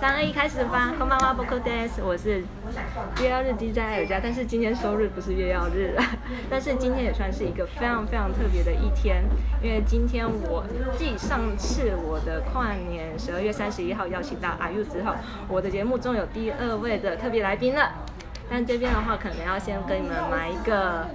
三二一，开始吧！こんばんは、僕です。我是月曜日 DJ 艾尔加，但是今天收日不是月曜日，但是今天也算是一个非常非常特别的一天，因为今天我继上次我的跨年十二月三十一号邀请到阿 U 之后，我的节目中有第二位的特别来宾了。但这边的话，可能要先跟你们来一个。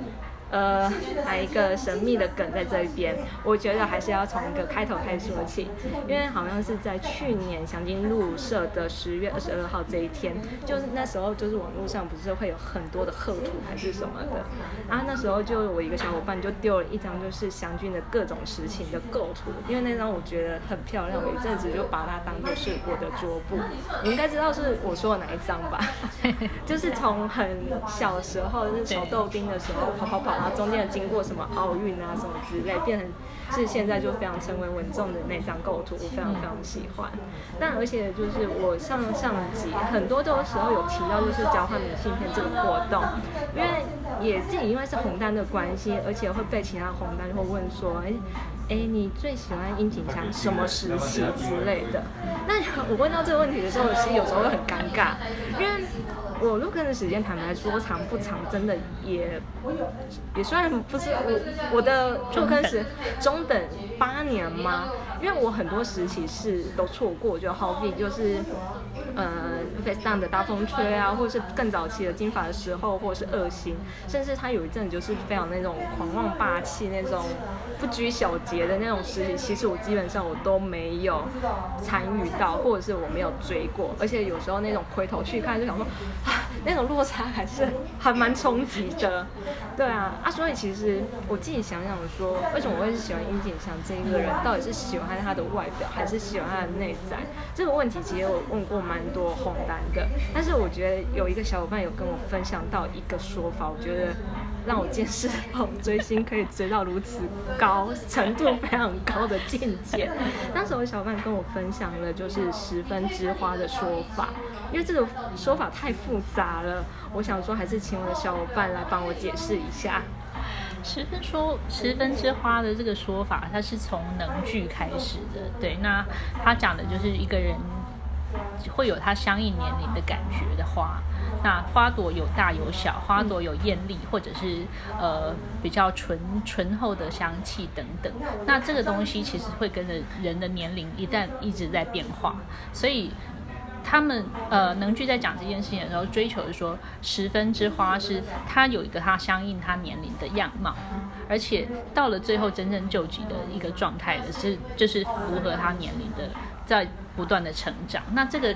呃，还有一个神秘的梗在这一边，我觉得还是要从一个开头开始说起，因为好像是在去年祥金路社的十月二十二号这一天，就是那时候就是网络上不是会有很多的贺图还是什么的，然后那时候就我一个小伙伴就丢了一张就是祥军的各种实情的构图，因为那张我觉得很漂亮，我一阵子就把它当做是我的桌布，你应该知道是我说的哪一张吧？就是从很小时候就是小豆丁的时候跑跑跑。然后中间经过什么奥运啊什么之类，变成是现在就非常成为稳重的那张构图，我非常非常喜欢。但而且就是我上上集很多的时候有提到，就是交换明信片这个活动，因为也自己因为是红单的关系，而且会被其他红单会问说，哎哎，你最喜欢樱井翔什么时期之类的？那 我问到这个问题的时候，其实有时候会很尴尬，因为。我入坑的时间坦白说长不长，真的也也算不是我我的入坑时中等八年吗？因为我很多时期是都错过，就好比就是呃 Face Down 的大风吹啊，或者是更早期的金发的时候，或者是恶心，甚至他有一阵就是非常那种狂妄霸气那种不拘小节的那种事情，其实我基本上我都没有参与到，或者是我没有追过，而且有时候那种回头去看就想说。啊那种落差还是还蛮冲击的，对啊啊，所以其实我自己想想说，为什么我会喜欢殷景祥这一个人？到底是喜欢他的外表，还是喜欢他的内在？这个问题其实我问过蛮多红单的，但是我觉得有一个小伙伴有跟我分享到一个说法，我觉得。让我见识到追星可以追到如此高程度非常高的境界。当时我小伙伴跟我分享了就是十分之花的说法，因为这个说法太复杂了，我想说还是请我的小伙伴来帮我解释一下。十分说十分之花的这个说法，它是从能剧开始的。对，那他讲的就是一个人会有它相应年龄的感觉的花。那花朵有大有小，花朵有艳丽，或者是呃比较醇醇厚的香气等等。那这个东西其实会跟着人的年龄一旦一直在变化，所以他们呃能剧在讲这件事情的时候，追求的说十分之花是它有一个它相应它年龄的样貌，而且到了最后真正救急的一个状态的是就是符合他年龄的在不断的成长。那这个。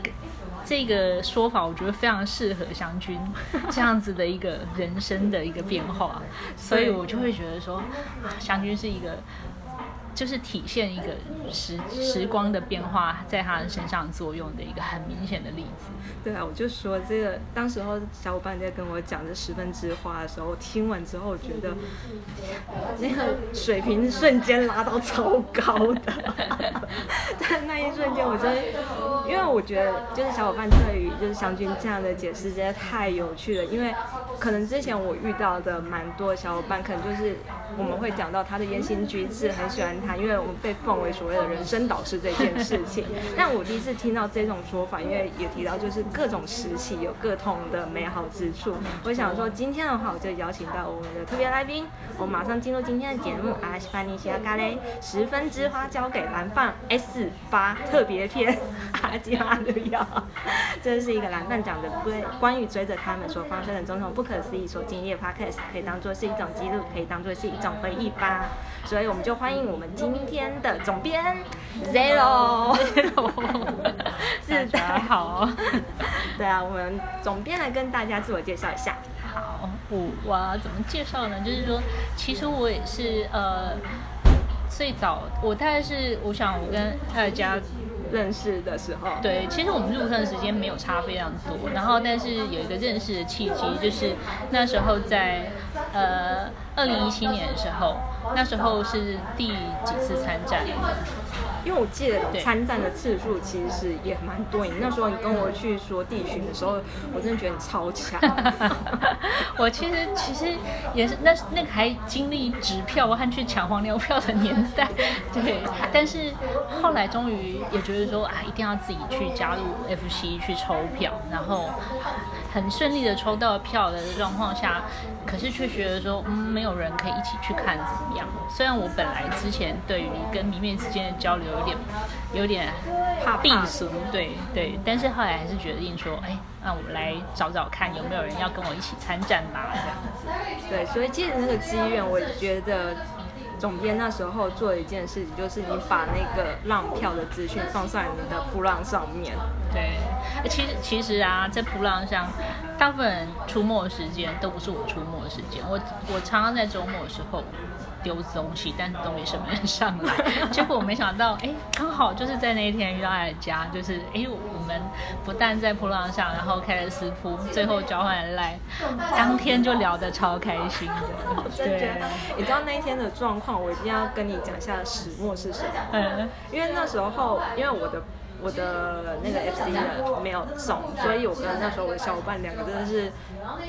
这个说法我觉得非常适合湘君 这样子的一个人生的一个变化，所以我就会觉得说，湘君是一个。就是体现一个时时光的变化在他身上作用的一个很明显的例子。对啊，我就说这个，当时候小伙伴在跟我讲这十分之花的时候，听完之后我觉得那个水平瞬间拉到超高的。在那一瞬间，我真的，因为我觉得就是小伙伴对于就是湘君这样的解释，真的太有趣了。因为可能之前我遇到的蛮多小伙伴，可能就是我们会讲到他的言行举止，很喜欢。他，因为我们被奉为所谓的人生导师这件事情，但我第一次听到这种说法，因为也提到就是各种时期有各同的美好之处。我想说，今天的话，我就邀请到我们的特别来宾，我马上进入今天的节目。阿西巴尼西亚咖喱十分之花交给蓝放 S 八特别篇，阿基阿都要。这是一个蓝饭讲的关关于追着他们所发生的种种不可思议所经历的 podcast，可以当做是一种记录，可以当做是一种回忆吧。所以我们就欢迎我们。今天的总编 Zero，大家 好。对啊，我们总编来跟大家自我介绍一下。好，我我怎么介绍呢？就是说，其实我也是呃，最早我大概是我想我跟他的家。认识的时候，对，其实我们入坑的时间没有差非常多，然后但是有一个认识的契机，就是那时候在呃二零一七年的时候，那时候是第几次参战？因为我记得对参战的次数其实也蛮多，你那时候你跟我去说地巡的时候，我真的觉得你超强。我其实其实也是那那个还经历纸票和去抢黄牛票的年代，对。但是后来终于也觉得说啊，一定要自己去加入 FC 去抽票，然后很顺利的抽到票的状况下，可是却觉得说嗯，没有人可以一起去看怎么样？虽然我本来之前对于跟迷妹之间的交流有点有点怕怕。避俗，对对，但是后来还是决定说，哎，那我们来找找看有没有人要跟我一起参战吧，这样子。对，所以借着那个机缘，我觉得总编那时候做的一件事情，就是你把那个浪票的资讯放在你的铺浪上面。对，呃其实其实啊，在铺浪上，大部分人出没的时间都不是我出没的时间。我我常常在周末的时候丢东西，但都没什么人上来。结果我没想到，哎，刚好就是在那一天遇到艾尔家，就是哎，我们不但在铺浪上，然后开了私铺，最后交换了赖，当天就聊得超开心的。对你知道那一天的状况，我一定要跟你讲一下始末是什么。嗯，因为那时候，因为我的我的那个 FC 的没有中，所以我跟那时候我的小伙伴两个真的是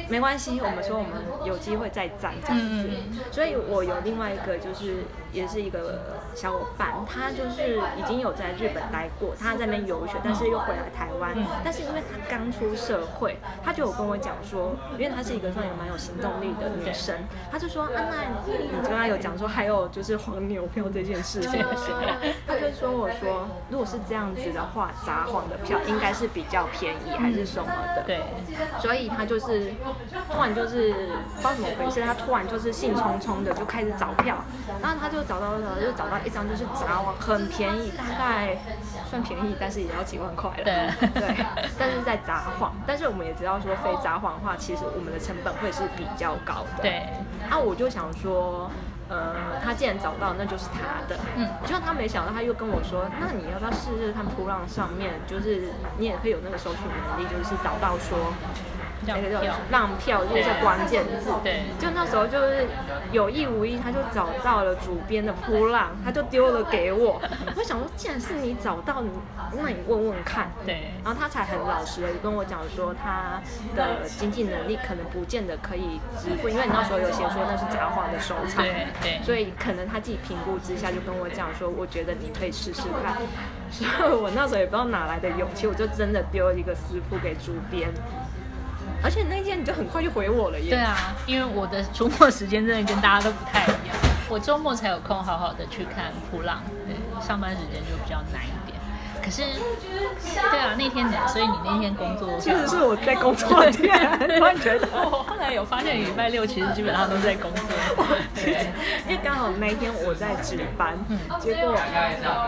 没关系，我们说我们有机会再战这样子。嗯所以我有另外一个就是也是一个小伙伴，他就是已经有在日本待过，他在那边游学，但是又回来台湾。嗯但是因为他刚出社会，他就有跟我讲说，因为她是一个算有蛮有行动力的女生，他就说啊，那你刚刚有讲说还有就是黄牛票这件事情的时候，他就说我说，如果是这样子的话，札幌的票应该是比较便宜还是什么的。对，所以他就是突然就是不知道怎么回事，他突然就是兴冲冲的就开始找票，然后他就找到找到就找到一张就是杂网很便宜，大概算便宜，但是也要几万块了。对对，但是在札幌，但是我们也知道说非札幌的话，其实我们的成本会是比较高的。对，啊，我就想说。呃，他既然找到，那就是他的。嗯结果他没想到，他又跟我说：“那你要不要试试看扑浪上面，就是你也可以有那个搜寻能力，就是找到说让票浪票就是关键字。对就那时候就是有意无意，他就找到了主编的扑浪，他就丢了给我。我想说，既然是你找到，你那你问问看。对，然后他才很老实的跟我讲说，他的经济能力可能不见得可以支付，因为你那时候有写说那是札幌的收藏，对对所以可能他自己评估之下就跟我讲说，我觉得你可以试试看。所以我那时候也不知道哪来的勇气，我就真的丢了一个私铺给主编，而且那一天你就很快就回我了耶。对啊，因为我的周末时间真的跟大家都不太一样，我周末才有空好好的去看普朗，对，上班时间就比较难一点。可是，对啊，那天的，所以你那天工作，其实是我在工作天，突然觉得。我后来有发现，礼拜六其实基本上都在工作。对，因为刚好那一天我在值班，嗯结果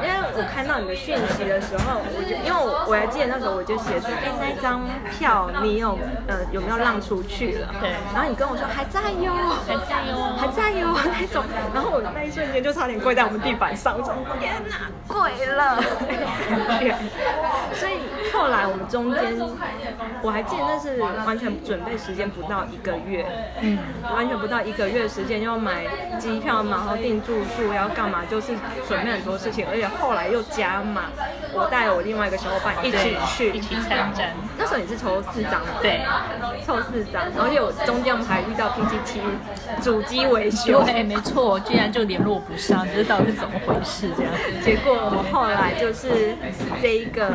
因为我看到你的讯息的时候，我就因为我我还记得那时候我就写说，哎、那张票你有呃有没有让出去了？对然后你跟我说还在哟，还在哟还在哟那种，然后我那一瞬间就差点跪在我们地板上，我说天哪，跪了。所以后来我们中间，我还记得那是完全准备时间不到一个月，嗯，完全不到一个月时间，要买机票嘛，然后订住宿，要干嘛，就是准备很多事情，而且后来又加码，我带了我另外一个小伙伴一起去，一起参战。那时候你是抽四张嘛？对，抽四张，而且我中间我们还遇到 PPT 主机维修，对，没错，居然就联络不上，这到底是怎么回事？这样子。结果我们后来就是这一个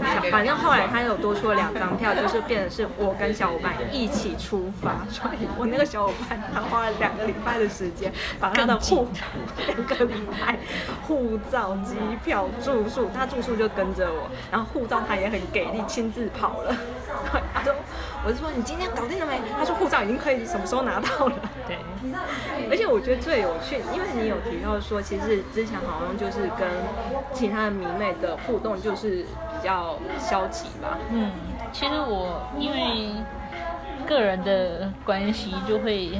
小，反正后来他有多出了两张票，就是变成是我跟小伙伴一起出发，所以我那个小伙伴他花了两个礼拜的时间，把他的护 两个礼拜护照、机票、住宿，他住宿就跟着我，然后护照他也很给力，亲自跑了。他说，我就说你今天搞定了没？他说护照已经可以什么时候拿到了。对，而且我觉得最有趣，因为你有提到说，其实之前好像就是跟其他的迷妹的互动就是比较消极吧。嗯，其实我因为个人的关系，就会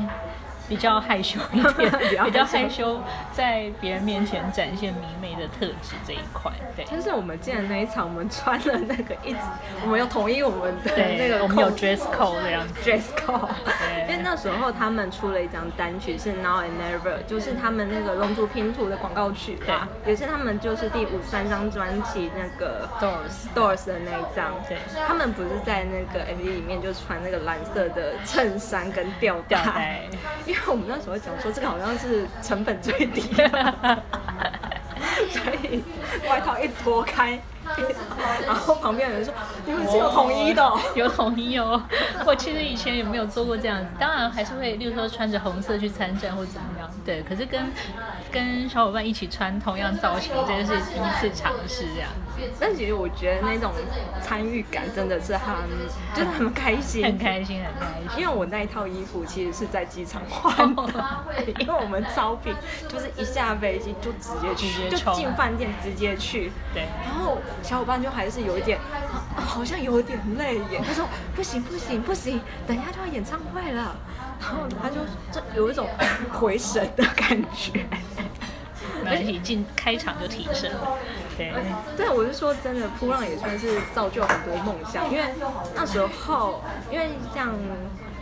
比较害羞一点，比较害害羞，在别人面前展现迷妹的特质这一块。对，但是我们见的那一场，我们穿了那个一直，我们有统一我们的，那个我们有 dress code 这样子。dress code，对。因为那时候他们出了一张单曲是 Now and Never，就是他们那个龙珠拼图的广告曲吧，也是他们就是第五三张专辑那个 Doors Doors 的那一张，对。他们不是在那个 MV 里面就穿那个蓝色的衬衫跟吊带，吊带。因为 我们那时候讲说这个好像是成本最低的，所以外套一脱开，然后旁边的人说你们是有统一的、哦。有统一哦。我其实以前也没有做过这样子，当然还是会，例如说穿着红色去参战或怎么样。对，可是跟跟小伙伴一起穿同样造型，这个是第一次尝试这样子，但其实我觉得那种参与感真的是很，就是很开心，很开心，很开心。因为我那一套衣服其实是在机场换的，因为我们招聘就是一下飞机就直接去，就进饭店直接去。对，然后小伙伴就还是有一点，啊好像有点累耶。他说不行不行不行，等一下就要演唱会了。然后他就这有一种回神的感觉。而且一进开场就提升了，对。对，我是说真的，扑浪也算是造就很多梦想，因为那时候，因为像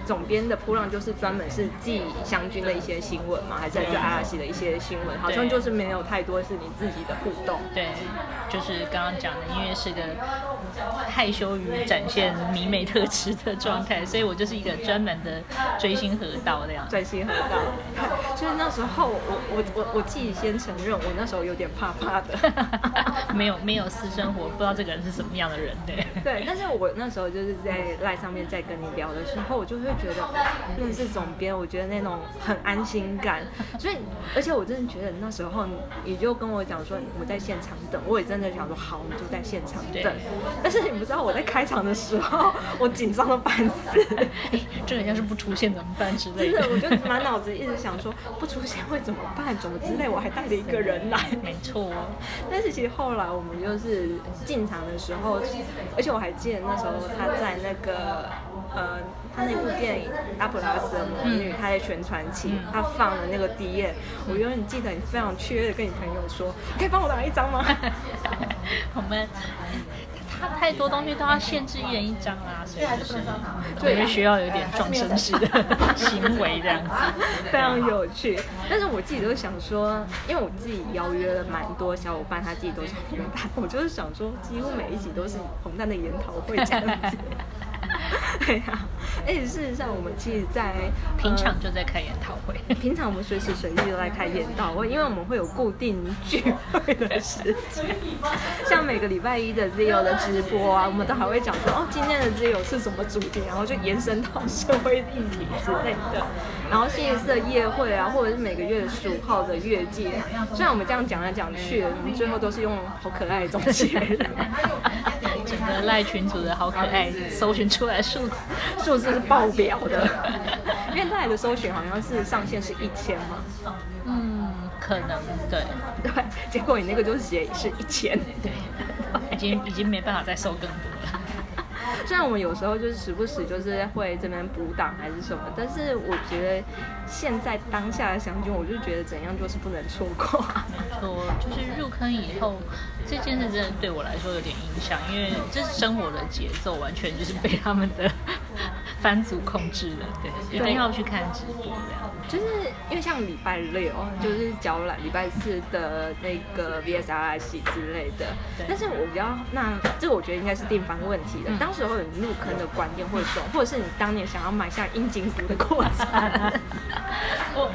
总编的铺浪就是专门是记湘军的一些新闻嘛，还是就阿拉西的一些新闻，好像就是没有太多是你自己的互动。对，就是刚刚讲的，因为是个害羞于展现迷妹特质的状态，所以我就是一个专门的追星河道那样。追星河道，就是那时候我我我我自己先承认，我那时候有点怕怕的。没有没有私生活，不知道这个人是什么样的人，对。对，但是我那时候就是在赖上面在跟你聊的时候，我就会觉得认识总编，我觉得那种很安心感。所以，而且我真的觉得那时候你你就跟我讲说我在现场等，我也真的想说好，你就在现场等。但是你不知道我在开场的时候，我紧张的半死。哎，这人要是不出现怎么办之类的？真的，我就满脑子一直想说不出现会怎么办，怎么之类，我还带着一个人来。没错，但是其实后来我们就是进场的时候，而且我还记得那时候他在那个呃，他那部电影《阿普拉斯的魔女》，他在宣传期，嗯他放了那个第一页，我永远记得你非常雀跃的跟你朋友说，可以帮我拿一张吗？我们他太多东西都要限制一人一张啊，所以就是我们需要有点壮绅士的 行为这样子，非常有趣。但是我自己都想说，因为我自己邀约了蛮多小伙伴，他自己都是红蛋，我就是想说，几乎每一集都是红蛋的研讨会这样子。对呀、而 且事实上，我们其实在，平呃常就在开研讨会。平常我们随时随地都在开研讨会，因为我们会有固定聚会的时间，像每个礼拜一的 Zio 的直播啊，我们都还会讲说哦，今天的 Zio 是什么主题，然后就延伸到社会议题之类的。然后星期四的夜会啊，或者是每个月十五号的月界，虽然我们这样讲来讲去，我们最后都是用好可爱的总结人。整个赖群主的好可爱，搜寻出来数字，数字是爆表的，因为赖的搜寻好像是上限是一千嘛，嗯，可能对对，结果你那个就写是一千，对，已经已经没办法再搜更多了。虽然我们有时候就是时不时就是会这边补档还是什么，但是我觉得现在当下的湘军，我就觉得怎样就是不能错过。没错，就是入坑以后，这件事真的对我来说有点影响，因为这是生活的节奏完全就是被他们的番组控制了，对，一定要去看直播这样。就是因为像礼拜六就是交览，礼拜四的那个 VSR 系之类的对。但是我比较那这个我觉得应该是地方问题的。嗯当时候你入坑的观念会什么，或者是你当年想要买下阴茎股的过程。我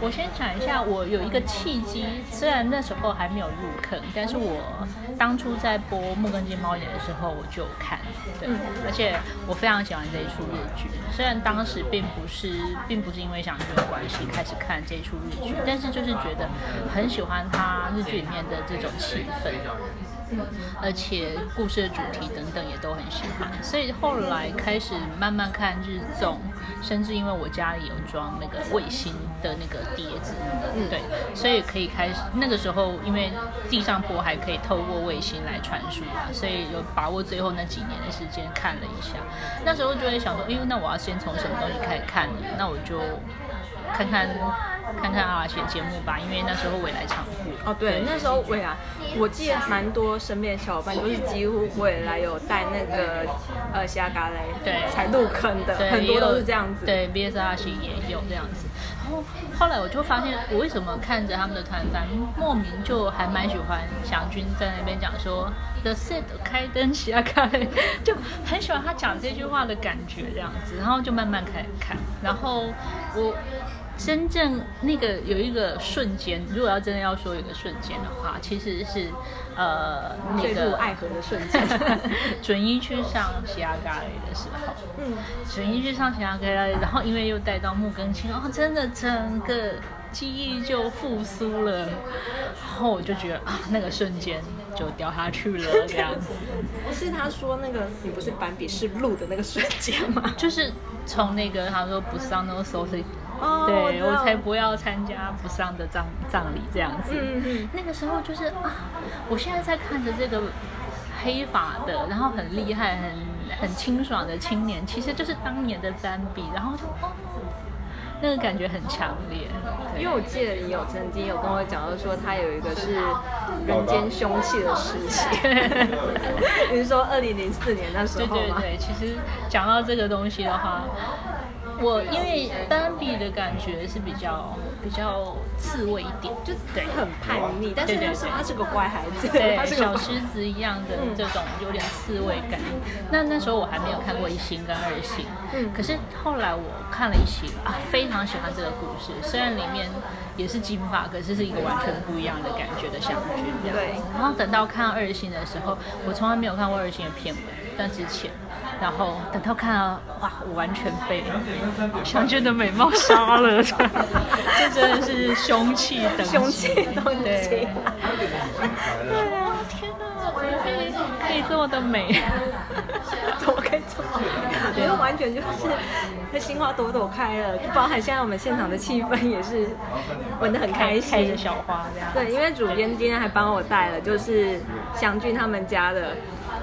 我先讲一下，我有一个契机，虽然那时候还没有入坑，但是我当初在播《木根金猫眼》的时候我就看，对，嗯而且我非常喜欢这一出日剧。虽然当时并不是并不是因为想剧的关系开始看这出日剧，但是就是觉得很喜欢它日剧里面的这种气氛。而且故事的主题等等也都很喜欢，所以后来开始慢慢看日综，甚至因为我家里有装那个卫星的那个碟子，嗯对，所以可以开始那个时候因为地上播还可以透过卫星来传输嘛，所以有把握最后那几年的时间看了一下，那时候就会想说，哎呦那我要先从什么东西开始看呢？那我就看看看看阿拉写节目吧，因为那时候未来场部。哦，对，那时候未来，我记得蛮多身边的小伙伴都是几乎未来有带那个呃虾咖喱，对才入坑的，对，很多都是这样子。对，B S R 系也有这样子。然后后来我就发现，我为什么看着他们的团饭，莫名就还蛮喜欢祥君在那边讲说 “the set 开灯起来开”，就很喜欢他讲这句话的感觉这样子，然后就慢慢开始看，然后我。真正那个有一个瞬间，如果要真的要说有个瞬间的话，其实是呃那坠入个爱河的瞬间。准一去上喜亚咖喱的时候，嗯，准一去上喜亚咖喱，然后因为又带到木更青，哦，真的整个记忆就复苏了，然后我就觉得啊，那个瞬间就掉下去了这样子，不是他说那个你不是斑比是鹿的那个瞬间吗？就是从那个他说不上那个 s o c 哦对我才不要参加不上的葬葬礼这样子。那个时候就是啊，我现在在看着这个黑发的，然后很厉害、很很清爽的青年，其实就是当年的丹比，然后就哦，那个感觉很强烈。因为我记得你有曾经有跟我讲到说，他有一个是人间凶器的事情。你是说二零零四年那时候吗？对对，其实讲到这个东西的话，我因为丹比的感觉是比较比较刺猬一点，就对很叛逆，但是对对那时候他是个乖孩子，对 他小狮子一样的这种有点刺猬感。那那时候我还没有看过一星跟二星，嗯可是后来我看了一星啊，非常喜欢这个故事，虽然里面也是金发，可是是一个完全不一样的感觉的祥君这样子。对然后等到看二星的时候，我从来没有看过二星的片尾，但之前。然后等到看到哇，我完全被 祥俊的美貌杀了，这真的是凶器等级，凶器等级对对啊，天哪，怎么可以可以这么的美？怎么可以这么？我觉得完全就是那心花朵朵开了，就包含现在我们现场的气氛也是玩得很开心开心着。小花这样，对，因为主编今天还帮我带了，就是祥俊他们家的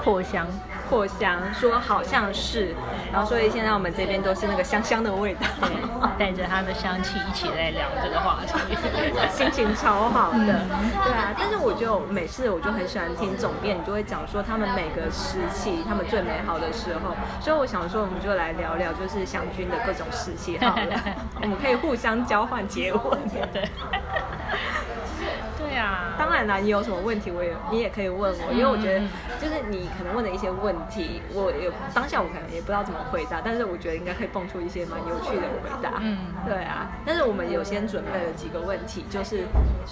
扩香。扩香，说好像是，然后所以现在我们这边都是那个香香的味道，对，带着它的香气一起来聊这个话题。心情超好的，嗯。对啊。但是我就每次我就很喜欢听总编，你就会讲说他们每个时期他们最美好的时候，所以我想说我们就来聊聊就是祥君的各种时期好了，我们可以互相交换结婚。对，对啊，当然啦，你有什么问题，我也你也可以问我，因为我觉得就是你可能问的一些问题，我也当下我可能也不知道怎么回答，但是我觉得应该可以蹦出一些蛮有趣的回答。嗯对啊。但是我们有先准备了几个问题，就是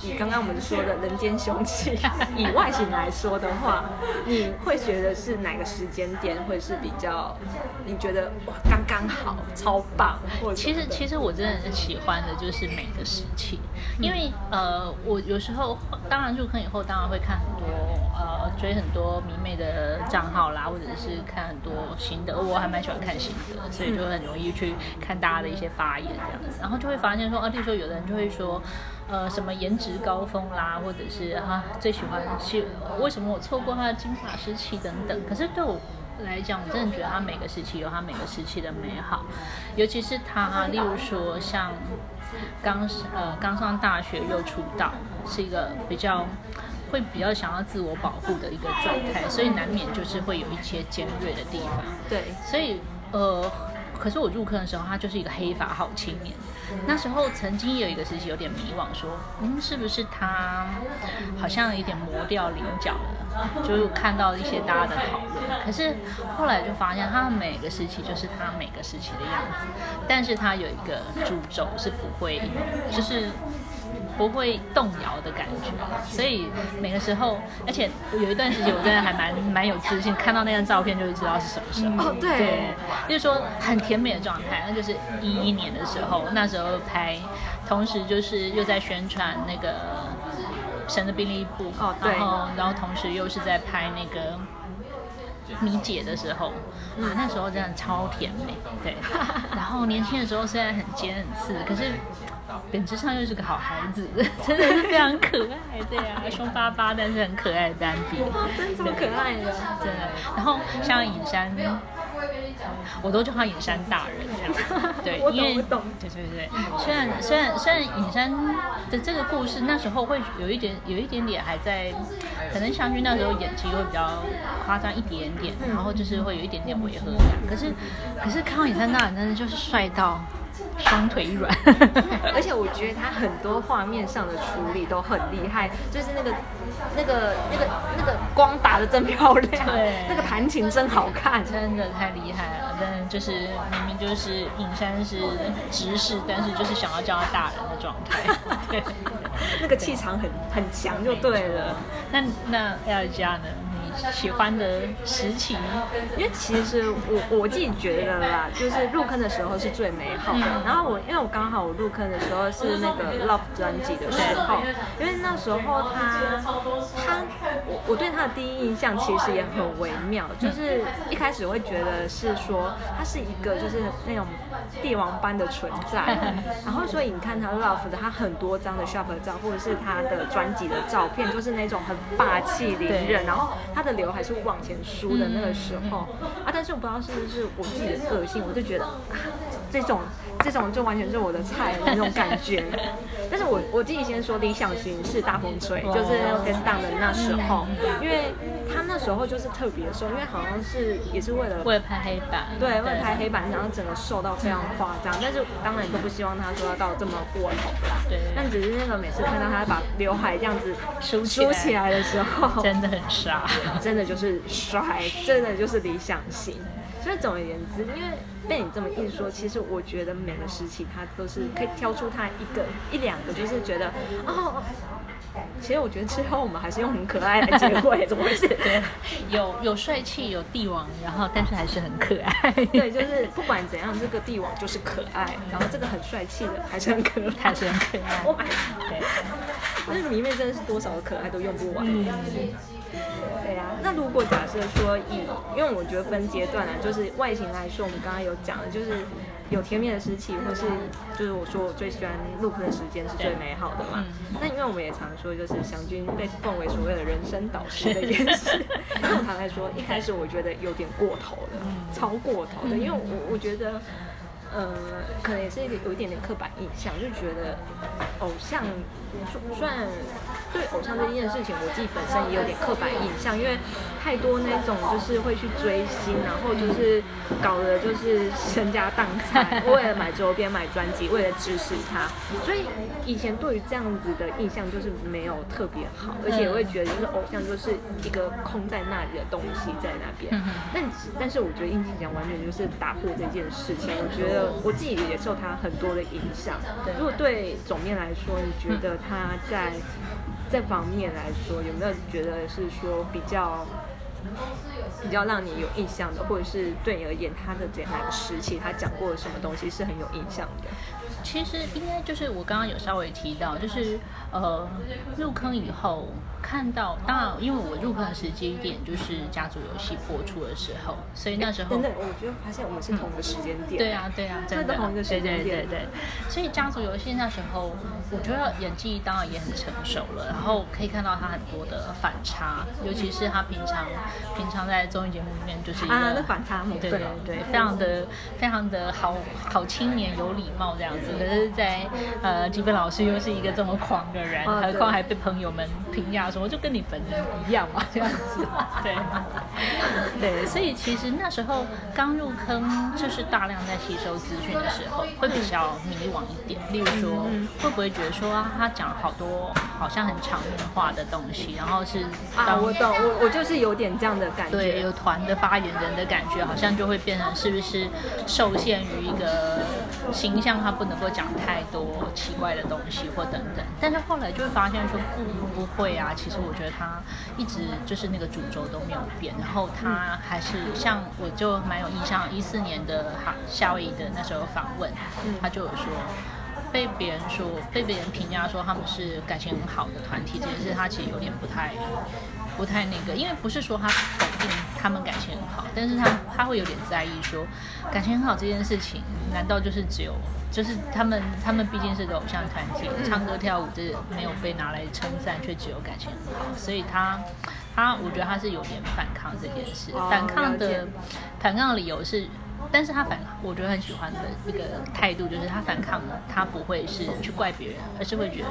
以刚刚我们说的人间凶器以外形来说的话，你会觉得是哪个时间点会是比较你觉得哇刚刚好超棒？或者其实其实我真的是喜欢的就是每个时期，因为呃，我有时候当然入坑以后，当然会看很多呃追很多迷妹的账号啦，或者是看很多心得，我还蛮喜欢看心得，所以就很容易去看大家的一些发言这样子，然后就会发现说，啊，例如说有的人就会说。呃，什么颜值高峰啦，或者是哈、最喜欢是为什么我错过他的金发时期等等。可是对我来讲，我真的觉得他每个时期有他每个时期的美好，尤其是他，例如说像刚呃刚上大学又出道，是一个比较会比较想要自我保护的一个状态，所以难免就是会有一些尖锐的地方。对，所以呃，可是我入坑的时候，他就是一个黑发好青年。那时候曾经有一个时期有点迷惘，说，嗯，是不是他好像有点磨掉棱角了？就是看到一些大家的讨论，可是后来就发现，他每个时期就是他每个时期的样子，但是他有一个主轴是不会，就是不会动摇的感觉，所以每个时候，而且有一段时间我真的还蛮蛮有自信，看到那张照片就会知道是什么时候。哦对对，就是说很甜美的状态，那就是一一年的时候，那时候拍，同时就是又在宣传那个神的兵利部，哦对然后然后同时又是在拍那个。米姐的时候，啊，那时候真的超甜美，对。然后年轻的时候虽然很尖很刺，可是本质上又是个好孩子，真的是非常可爱，对啊，凶巴巴但是很可爱的丹比，哇，真超可爱的。真的。然后像尹山，我都叫他尹山大人这样。对，因为对对对，虽然虽然虽然隐山的这个故事那时候会有一点有一点点还在，可能祥君那时候演技会比较夸张一点点，然后就是会有一点点违和感。可是可是看到尹山大人真的就是帅到双腿软。而且我觉得他很多画面上的处理都很厉害，就是那个那个那个那个光打的真漂亮，对那个弹琴真好看，真的太厉害了，但是就是明明就是隐山是直视，但是就是想要叫他大人的状态。对，那个气场很很强就对了。那那 L 加呢？你喜欢的时期？因为其实我我自己觉得啦，就是入坑的时候是最美好的。嗯然后我因为我刚好我入坑的时候是那个 Love 专辑的时候，因为那时候他他我我对他的第一印象其实也很微妙，就是一开始会觉得是说他是一个就是那种帝王般的存在，然后所以你看他 Love 的他很多张的 shop 的照，或者是他的专辑的照片，就是那种很霸气凌对人，然后他的刘海是往前梳的那个时候。啊，但是我不知道是不是我自己的个性，我就觉得啊，这种这种就完全是我的菜的那种感觉。但是我我自己先说理想型是大风吹，就是 f a c e Down 的那时候，因为他那时候就是特别瘦，因为好像是也是为了为了拍黑板，对，为了拍黑板，然后整个瘦到非常夸张，但是当然都不希望他说要到这么过头啦。对但只是那个每次看到他把刘海这样子梳起来梳起来的时候，真的很傻。真的就是帅，真的就是理想型。所以总而言之，因为被你这么一说，其实我觉得每个时期他都是可以挑出他一个一两个，就是觉得哦。其实我觉得之后我们还是用很可爱来结尾，怎么回事？对，有有帅气，有帝王，然后但是还是很可爱。对，就是不管怎样，这个帝王就是可爱，然后这个很帅气的还是很可爱，还是很可爱。Oh my 对，那里面真的是多少的可爱都用不完。嗯，对呀、那如果假设说以，因为我觉得分阶段啊，就是外形来说，我们刚刚有讲的，就是有甜蜜的时期，或是就是我说我最喜欢 loop 的时间是最美好的嘛。那因为我们也常说，就是祥君被奉为所谓的人生导师这件事，因为我常来说，一开始我觉得有点过头了，超过头的，因为我我觉得。呃，可能也是一个有一点点刻板印象，就觉得偶像，虽然对偶像这件事情，我自己本身也有点刻板印象，因为太多那种就是会去追星，然后就是搞的就是身家荡产，为了买周边、买专辑，为了支持他，所以以前对于这样子的印象就是没有特别好，而且也会觉得就是偶像就是一个空在那里的东西在那边。但但是我觉得应景奖完全就是打破这件事情，我觉得我自己也受他很多的影响。如果对总面来说，你觉得他在这方面来说，有没有觉得是说比较比较让你有印象的，或者是对你而言，他的这哪个时期他讲过什么东西是很有印象的？其实应该就是我刚刚有稍微提到，就是呃入坑以后看到，当然因为我入坑的时间点就是家族游戏播出的时候，所以那时候等等，我觉得发现我们是同一个时间点。对啊，对啊，真的，同一个时对间点对对对。所以家族游戏那时候，我觉得演技当然也很成熟了，然后可以看到他很多的反差，尤其是他平常平常在综艺节目里面就是一个、啊反差萌对对对对，非常的非常的好好青年有礼貌这样子。可是在，呃吉本老师又是一个这么狂的人，啊何况还被朋友们评价说就跟你本人一样嘛 这样子，对对，所以其实那时候刚入坑，就是大量在吸收资讯的时候，会比较迷惘一点。例如说，会不会觉得说啊，他讲好多好像很场面化的东西，然后是啊，我懂，我我就是有点这样的感觉。对，有团的发言人的感觉，好像就会变成是不是受限于一个形象，他不能够讲太多奇怪的东西或等等。但是后来就会发现说不不会啊，其实我觉得他一直就是那个主轴都没有变，然后他还是像我就蛮有印象，一四年的哈夏威夷的那时候访问，他就有说。被别人说，被别人评价说他们是感情很好的团体，这件事他其实有点不太不太那个，因为不是说他否定他们感情很好，但是他他会有点在意说感情很好这件事情，难道就是只有就是他们他们毕竟是个偶像团体，唱歌跳舞这没有被拿来称赞，却只有感情很好，所以他他我觉得他是有点反抗这件事，哦反抗的反抗的理由是。但是他反，我觉得很喜欢的一个态度就是他反抗了，他不会是去怪别人，而是会觉得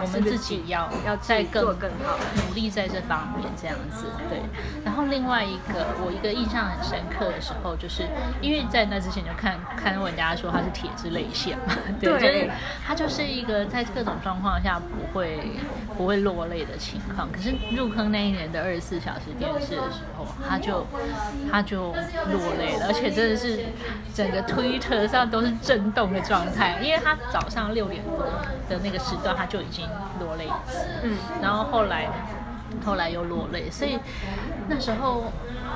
我们自己要要再更更好，努力在这方面这样子。对。然后另外一个我一个印象很深刻的时候，就是因为在那之前就看看人家说他是铁之泪腺嘛，对，就是他就是一个在各种状况下不会不会落泪的情况。可是入坑那一年的二十四小时电视的时候，他就他就落泪了，而且真的是。整个推特上都是震动的状态，因为他早上六点多的那个时段他就已经落泪一次，嗯，然后后来后来又落泪，所以那时候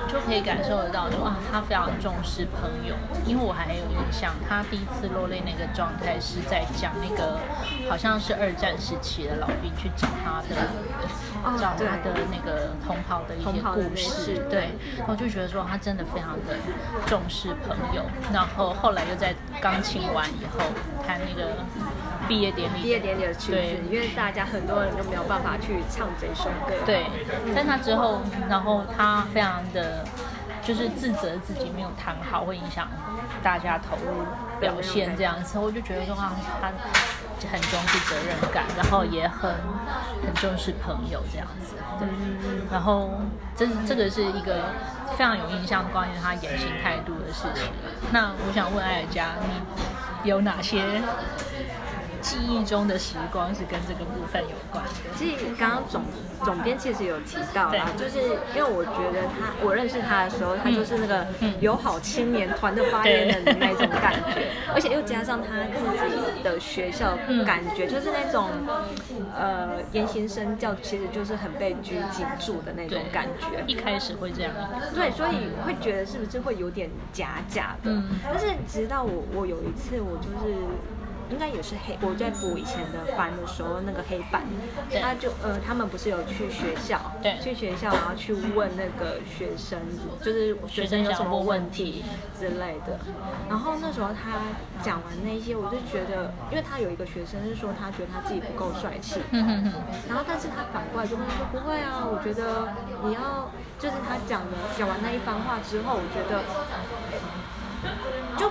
就可以感受得到说啊，他非常重视朋友，因为我还有印象，他第一次落泪那个状态是在讲那个好像是二战时期的老兵去找他的。找他的那个同袍的一些故事，对，我就觉得说他真的非常的重视朋友。然后后来又在钢琴完以后他那个毕业典礼。毕业典礼的曲子，因为大家很多人都没有办法去唱这首歌。对，在那之后，然后他非常的就是自责自己没有谈好，会影响大家投入表现这样子，我就觉得说啊，他。很重视责任感，然后也很很重视朋友这样子，对。然后这这个是一个非常有印象关于他言行态度的事情。那我想问艾尔加，你有哪些？记忆中的时光是跟这个部分有关的。其实刚刚总总编其实有提到啦，就是因为我觉得他，我认识他的时候，他就是那个友好青年团的发言人的那种感觉，而且又加上他自己的学校，感觉就是那种呃言行身教，其实就是很被拘谨住的那种感觉。一开始会这样。对，所以会觉得是不是会有点假假的？但是直到我我有一次我就是。应该也是黑，我在补以前的班的时候，那个黑板，他就呃，他们不是有去学校，对，去学校然后去问那个学生，就是学生有什么问题之类的。然后那时候他讲完那些，我就觉得，因为他有一个学生是说他觉得他自己不够帅气，然后但是他反过来就跟他说不会啊，我觉得你要就是他讲的讲完那一番话之后，我觉得。就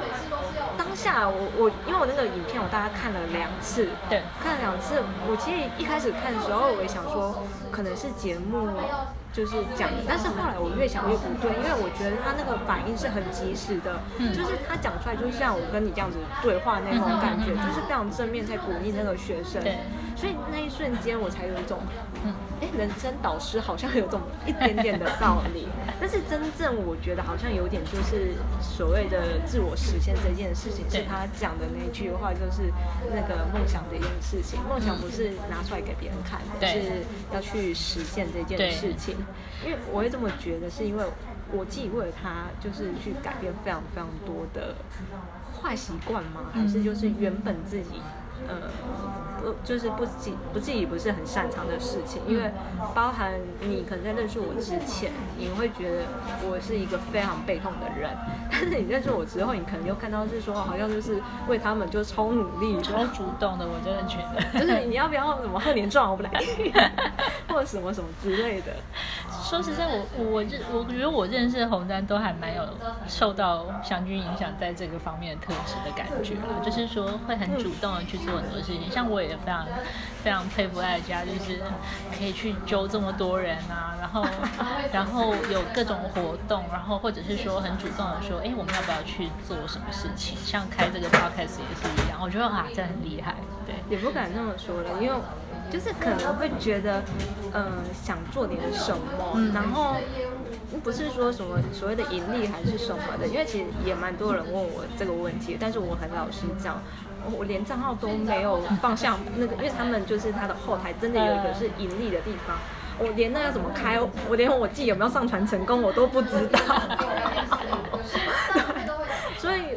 当下，我我因为我那个影片我大概看了两次，对，看了两次。我其实一开始看的时候，我也想说可能是节目就是讲，但是后来我越想越不对，因为我觉得他那个反应是很及时的，就是他讲出来就是像我跟你这样子对话那种感觉，就是非常正面在鼓励那个学生，对，所以那一瞬间我才有一种。哎，人生导师好像有种一点点的道理，但是真正我觉得好像有点就是所谓的自我实现这件事情，是他讲的那句话，就是那个梦想这件事情，梦想不是拿出来给别人看的，是要去实现这件事情。因为我会这么觉得，是因为我自己为了他，就是去改变非常非常多的坏习惯吗？还是就是原本自己？呃，不，就是不自不自己不是很擅长的事情，因为包含你可能在认识我之前，你会觉得我是一个非常被动的人，但是你认识我之后，你可能又看到是说，好像就是为他们就超努力、超主动的，我真的觉得，就是你要不要什么贺年状我不来，或者什么什么之类的。说实在，我我认我觉得我认识的红丹都还蛮有受到祥君影响，在这个方面的特质的感觉了，就是说会很主动的去做。很多事情，像我也非常非常佩服艾佳，就是可以去揪这么多人啊，然后 然后有各种活动，然后或者是说很主动的说，哎，我们要不要去做什么事情？像开这个 podcast 也是一样，我觉得啊，这很厉害。对，也不敢这么说了，因为就是可能会觉得，嗯，想做点什么，然后不是说什么所谓的盈利还是什么的，因为其实也蛮多人问我这个问题，但是我很老实讲。我连账号都没有放向那个，因为他们就是他的后台真的有一个是盈利的地方，我连那要怎么开，我连我自己有没有上传成功我都不知道。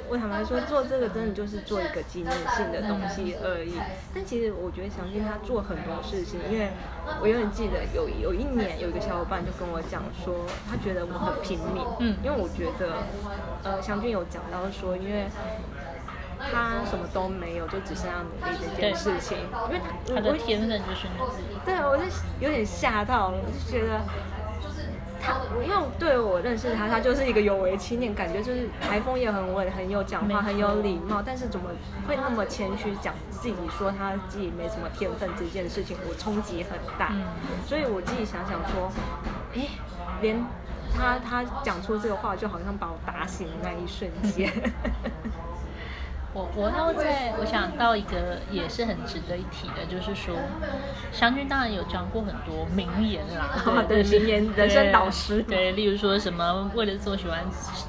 我坦白说，做这个真的就是做一个纪念性的东西而已。但其实我觉得祥俊他做很多事情，因为我永远记得有有一年有一个小伙伴就跟我讲说，他觉得我很拼命，嗯，因为我觉得呃祥俊有讲到说，因为。他什么都没有，就只剩下努力这件事情。因为他的天分就是努力。对，我就有点吓到了，我就觉得他，因为对我认识他，他就是一个有为青年，感觉就是台风也很稳，很有讲话，很有礼貌，但是怎么会那么谦虚，讲自己说他自己没什么天分这件事情，我冲击很大。所以我自己想想说，哎，连他他讲出这个话，就好像把我打醒的那一瞬间。我我要在，我想到一个也是很值得一提的，就是说，湘君当然有讲过很多名言啦，对名言人生导师，对，例如说什么为了做喜欢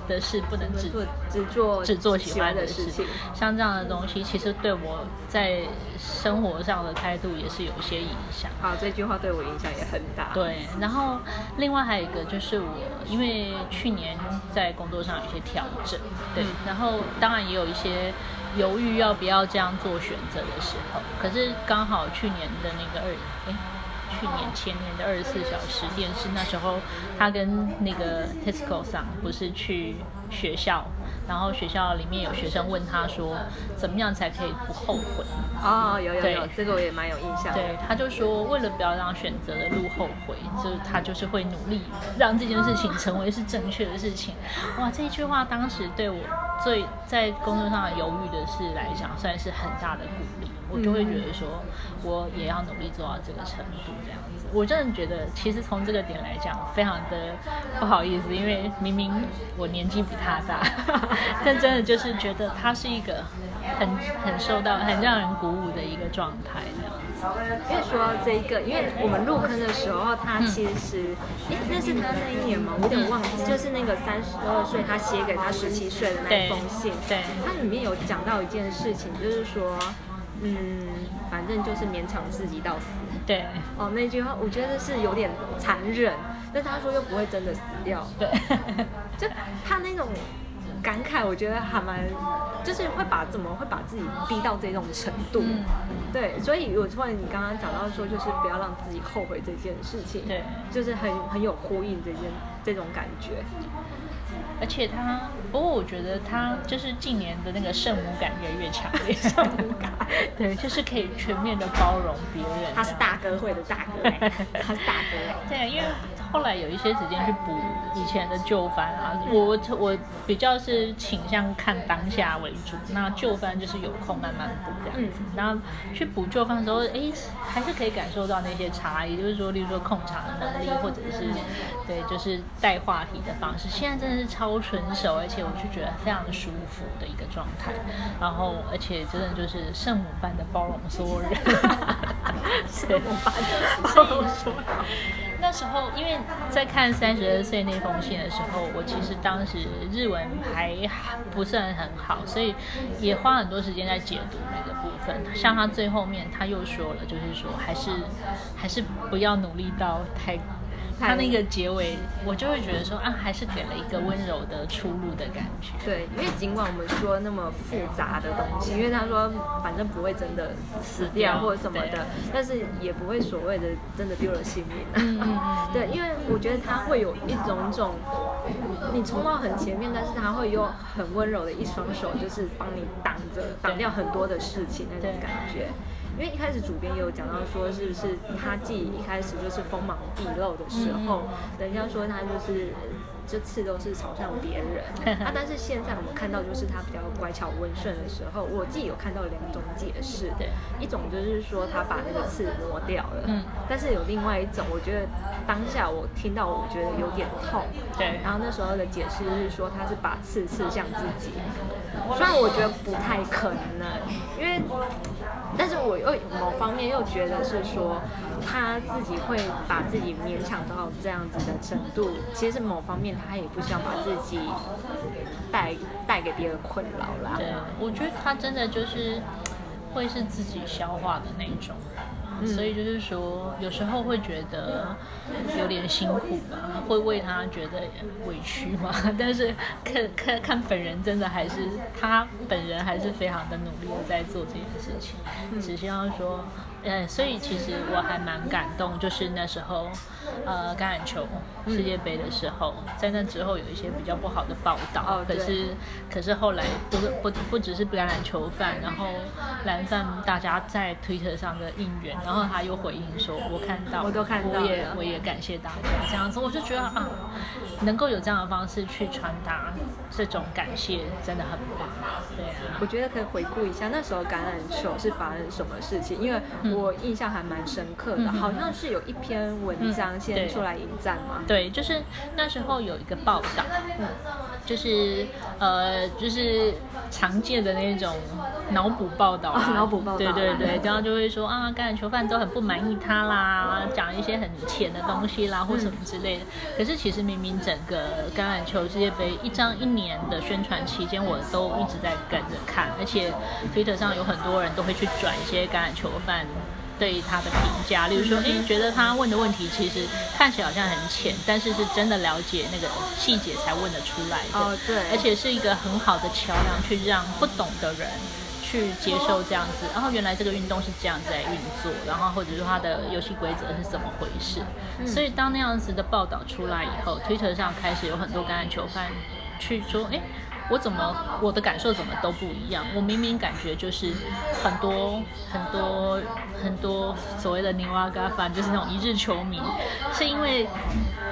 的事，不能只做只做只做喜欢的事情，像这样的东西，其实对我在生活上的态度也是有一些影响。好，这句话对我影响也很大。对，然后另外还有一个就是我，因为去年在工作上有一些调整，对，然后当然也有一些。犹豫要不要这样做选择的时候，可是刚好去年的那个二，哎，去年前年的二十四小时电视，那时候他跟那个 Tesco 上不是去学校。然后学校里面有学生问他说：“怎么样才可以不后悔？”哦，有有有，这个我也蛮有印象。对，他就说为了不要让选择的路后悔，就是他就是会努力让这件事情成为是正确的事情。哇，这一句话当时对我最在工作上犹豫的事来讲，算是很大的鼓励。我就会觉得说，我也要努力做到这个程度，这样子。我真的觉得，其实从这个点来讲，非常的不好意思，因为明明我年纪比他大，但真的就是觉得他是一个很很受到、很让人鼓舞的一个状态，这样子。因为说到这一个，因为我们入坑的时候，他其实，哎，那是他那一年吗？我有点忘记，就是那个三十二岁，他写给他十七岁的那封信，对，它里面有讲到一件事情，就是说。嗯，反正就是勉强自己到死。对，哦，那句话我觉得是有点残忍，但他说又不会真的死掉。对，就他那种感慨，我觉得还蛮，就是会把怎么会把自己逼到这种程度。对，所以我突然你刚刚讲到说，就是不要让自己后悔这件事情。对，就是很很有呼应这件这种感觉。而且他，不过我觉得他就是近年的那个圣母感越来越强烈。圣母感，对，就是可以全面的包容别人。他是大哥会的大哥，他是大哥。对，因为。后来有一些时间去补以前的旧番啊，我我比较是倾向看当下为主，那旧番就是有空慢慢补这样子。然后去补旧番的时候，哎，还是可以感受到那些差异，就是说，例如说控场的能力，或者是对，就是带话题的方式，现在真的是超纯熟，而且我就觉得非常舒服的一个状态。然后，而且真的就是圣母般的包容所有人，圣母般的包容所有人。那时候，因为在看三十二岁那封信的时候，我其实当时日文还不算很好，所以也花很多时间在解读那个部分。像他最后面他又说了，就是说还是还是不要努力到太。他那个结尾，我就会觉得说啊，还是给了一个温柔的出路的感觉。对，因为尽管我们说那么复杂的东西，因为他说反正不会真的死掉或者什么的，但是也不会所谓的真的丢了性命。嗯嗯嗯。对，因为我觉得他会有一种种，你冲到很前面，但是他会用很温柔的一双手，就是帮你挡着挡掉很多的事情那种感觉。因为一开始主编也有讲到说，是不是他自己一开始就是锋芒毕露的时候，人家说他就是这次都是朝向别人。啊。但是现在我们看到就是他比较乖巧温顺的时候，我自己有看到两种解释，对。一种就是说他把那个刺磨掉了，嗯，但是有另外一种，我觉得当下我听到我觉得有点痛，对，然后那时候的解释是说他是把刺刺向自己，虽然我觉得不太可能，因为。但是我又某方面又觉得是说，他自己会把自己勉强到这样子的程度，其实某方面他也不想把自己带带给别人困扰啦。对，我觉得他真的就是会是自己消化的那种。所以就是说，有时候会觉得有点辛苦吧，会为他觉得委屈嘛。但是看看看本人，真的还是他本人还是非常的努力的在做这件事情。只希望说，嗯，所以其实我还蛮感动，就是那时候，呃，橄榄球世界杯的时候，在那之后有一些比较不好的报道，哦可是可是后来不不不只是橄榄球饭，然后蓝饭大家在 Twitter 上的应援，然后他又回应说，我看到，我都看到我也我也感谢大家。这样子，我就觉得啊，能够有这样的方式去传达这种感谢，真的很棒，对啊。我觉得可以回顾一下那时候橄榄球是发生什么事情，因为我印象还蛮深刻的，嗯好像是有一篇文章先出来引战嘛。对，就是那时候有一个报道，嗯，就是呃，就是常见的那种脑补报道、啊。哦脑补报道对对对，然后就会说啊，橄榄球饭都很不满意他啦，讲一些很浅的东西啦，或什么之类的。可是其实明明整个橄榄球世界杯一张一年的宣传期间，我都一直在跟着看，而且 Twitter 上有很多人都会去转一些橄榄球饭。对他的评价，例如说，哎，觉得他问的问题其实看起来好像很浅，但是是真的了解那个细节才问得出来的。哦对而且是一个很好的桥梁，去让不懂的人去接受这样子。然后原来这个运动是这样子来运作，然后或者说它的游戏规则是怎么回事。所以当那样子的报道出来以后，Twitter 上开始有很多橄榄球饭去说，诶。我怎么我的感受怎么都不一样？我明明感觉就是很多很多很多所谓的尼瓦嘎饭，就是那种一日球迷，是因为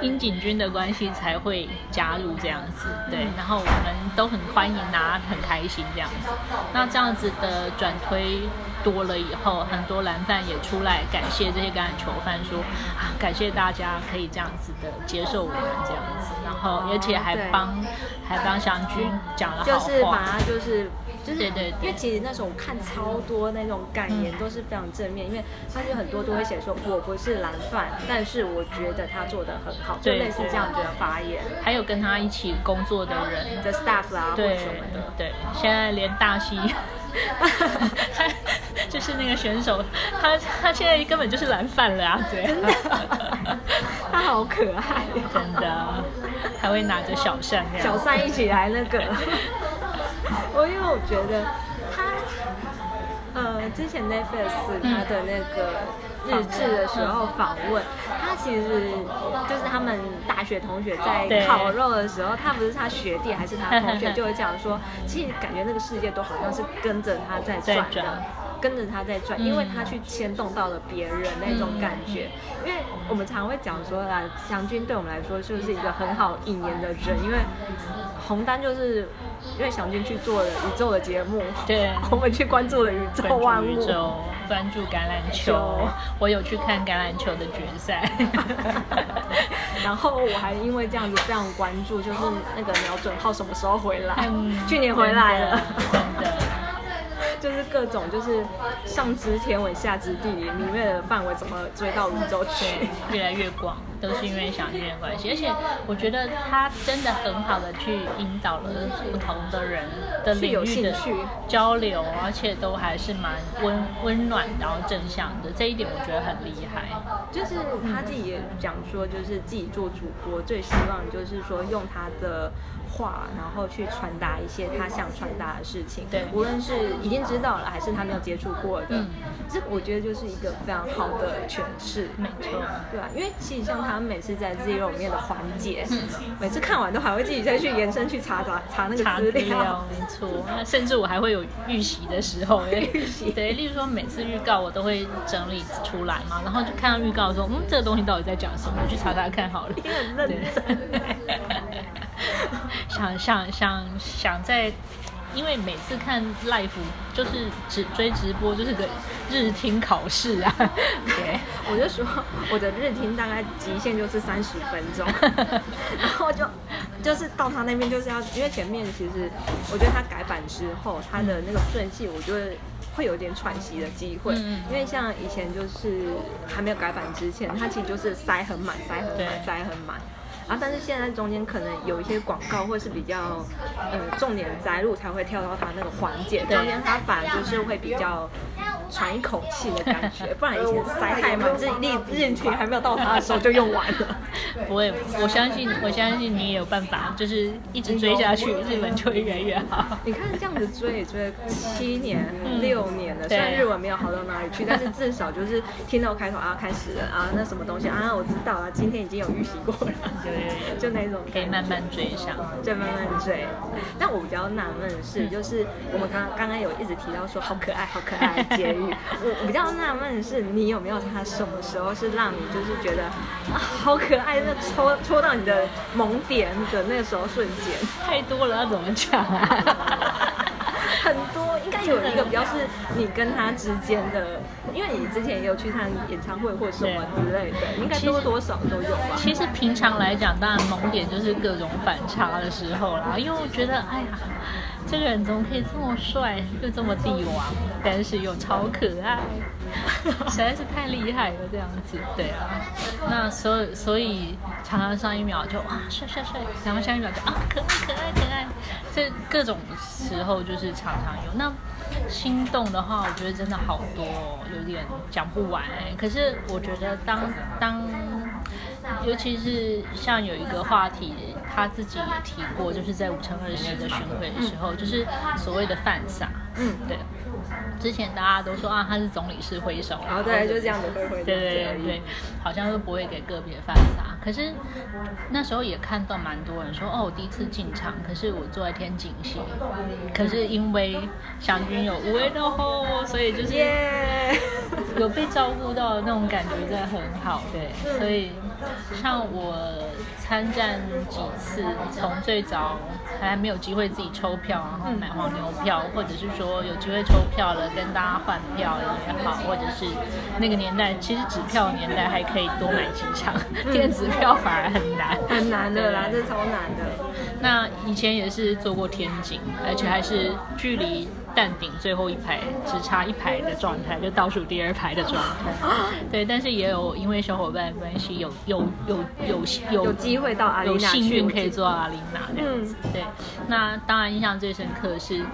樱井君的关系才会加入这样子，对，然后我们都很欢迎啊，很开心这样子。那这样子的转推多了以后，很多蓝饭也出来感谢这些橄榄球饭说啊，感谢大家可以这样子的接受我们这样子，然后而且还对帮还帮祥君讲了好话，就是把他就是就是对对对。因为其实那时候我看超多那种感言嗯都是非常正面，因为他就很多都会写说我不是蓝饭，但是我觉得他做的很好，就类似这样子的发言。还有跟他一起工作的人，的 staff 啊对什么的。对，现在连大西，他就是那个选手，他他现在根本就是蓝饭了啊，对，他好可爱、哦，真的，还会拿着小扇，小扇一起来那个，我因为我觉得他，呃，之前 Netflix 他的那个日志的时候访问，他其实就是他们大学同学在烤肉的时候，他不是他学弟还是他同学，就会讲说，其实感觉那个世界都好像是跟着他在在转的转。跟着他在转，嗯因为他去牵动到了别人那种感觉。因为我们常会讲说啊，祥军对我们来说就是一个很好引言的人，因为红丹就是因为想进去做了宇宙的节目，对 我们去关注了宇宙关万物。注宇宙，关注橄榄球球，我有去看橄榄球的决赛，然后我还因为这样子非常关注，就是那个瞄准号什么时候回来？嗯去年回来了。真的。就是各种就是上知天文下知地理，里面的范围怎么追到宇宙去？越来越广，都是因为想君的关系。而且我觉得他真的很好的去引导了不同的人的领域的交流，而且都还是蛮温温暖然后正向的。这一点我觉得很厉害。就是他自己也讲说，就是自己做主播，最希望就是说用他的话，然后去传达一些他想传达的事情。对无论是已经知道了，还是他没有接触过的，嗯这我觉得就是一个非常好的诠释。没错，对啊，因为其实像他每次在 Zero 里面的环节，嗯每次看完都还会自己再去延伸去查查查那个查资资料，没错。那甚至我还会有预习的时候，预习对，例如说每次预告我都会整理出来嘛，然后就看到预告说，嗯，这个东西到底在讲什么？我去查查看好了。你很认真对想想想想在，因为每次看 live 就是只追直播，就是个日听考试啊。对，我就说我的日听大概极限就是三十分钟，然后就就是到他那边就是要，因为前面其实我觉得他改版之后，他的那个顺序，我觉得会有点喘息的机会，因为像以前就是还没有改版之前，它其实就是塞很满，塞很满，塞很满。然后，但是现在中间可能有一些广告或是比较，呃，重点摘录才会跳到它那个环节，中间它反而就是会比较喘一口气的感觉，不然以前塞太满，这日日题还没有到它的时候就用完了。不会，我相信，我相信你也有办法，就是一直追下去，日文就会越来越好。你看这样子追也追了七年、嗯六年了，虽然日文没有好到哪里去，但是至少就是听到开头啊，开始了啊，那什么东西啊，我知道了，今天已经有预习过了，对就那种可以慢慢追上。再慢慢追。但我比较纳闷的是，就是我们刚刚刚有一直提到说好可爱、好可爱的监狱，我我比较纳闷的是，你有没有他什么时候是让你就是觉得啊好可爱，那戳戳到你的萌点的那个时候瞬间？太多了，要怎么讲啊？很多，应该有一个比较是你跟他之间的，因为你之前也有去看演唱会或什么之类的，应该多多少都有吧。其实平常来讲，当然萌点就是各种反差的时候啦，因为我觉得，哎呀，这个人怎么可以这么帅，又这么帝王，但是又超可爱，实在是太厉害了，这样子，对啊。那所以所以常常上一秒就哇帅帅帅，然后下一秒就啊可爱可爱可爱，这各种时候就是常常有。那心动的话，我觉得真的好多、哦，有点讲不完哎。可是我觉得当当，尤其是像有一个话题，他自己也提过，就是在五乘二十的巡回的时候，就是所谓的犯傻。嗯，对。之前大家都说啊，他是总理事挥手啦，然后对，就这样子挥挥。对对对对，好像都不会给个别犯傻。可是那时候也看到蛮多人说，哦，我第一次进场，可是我坐在天井席，可是因为祥君有无为的吼，所以就是耶，有被照顾到的那种感觉真的很好，对，所以像我参战几次，从最早还没有机会自己抽票，然后买黄牛票，或者是说有机会抽票了跟大家换票也好，或者是那个年代其实纸票年代还可以多买几场，电子票反而很难，很难的啦，这超难的。那以前也是做过天井，而且还是距离蛋顶最后一排只差一排的状态，就倒数第二排的状态。对，但是也有因为小伙伴关系，有有有有有有机会到阿丽有娜去幸运可以做到阿琳娜这样子。对，那当然印象最深刻是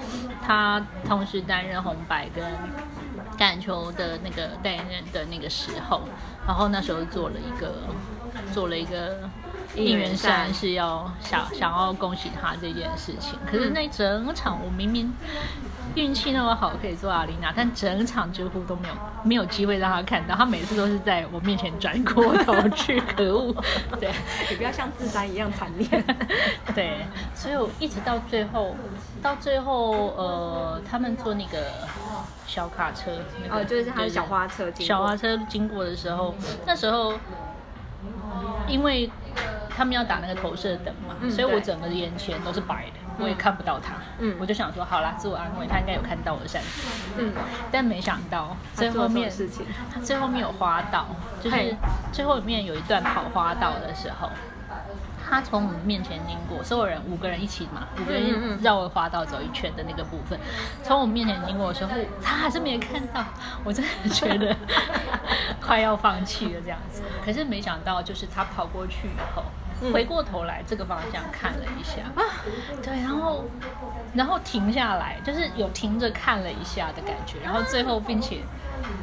他同时担任红白跟橄榄球的那个代言人的那个时候，然后那时候做了一个做了一个应援扇，是要想想要恭喜他这件事情。可是那整场我明明运气那么好，可以做阿丽娜，但整场几乎都没有没有机会让他看到，他每次都是在我面前转过头去，可恶！对。你不要像自杀一样惨烈。对，所以我一直到最后，到最后，呃，他们坐那个小卡车，那个哦，就是他的小花车经过小花车经过的时候，那时候因为他们要打那个投射灯嘛，嗯所以我整个眼前都是白的，我也看不到他。嗯。我就想说，好啦，自我安慰，他应该有看到我的扇子，嗯，但没想到最后面事情？他最后面有滑道，就是最后面有一段跑花道的时候，他从我们面前经过，所有人五个人一起嘛，五个人嗯绕着花道走一圈的那个部分，从我们面前经过的时候，他还是没看到，我真的觉得 快要放弃了这样子。可是没想到，就是他跑过去以后。嗯回过头来这个方向看了一下，啊对，然后然后停下来，就是有停着看了一下的感觉，然后最后并且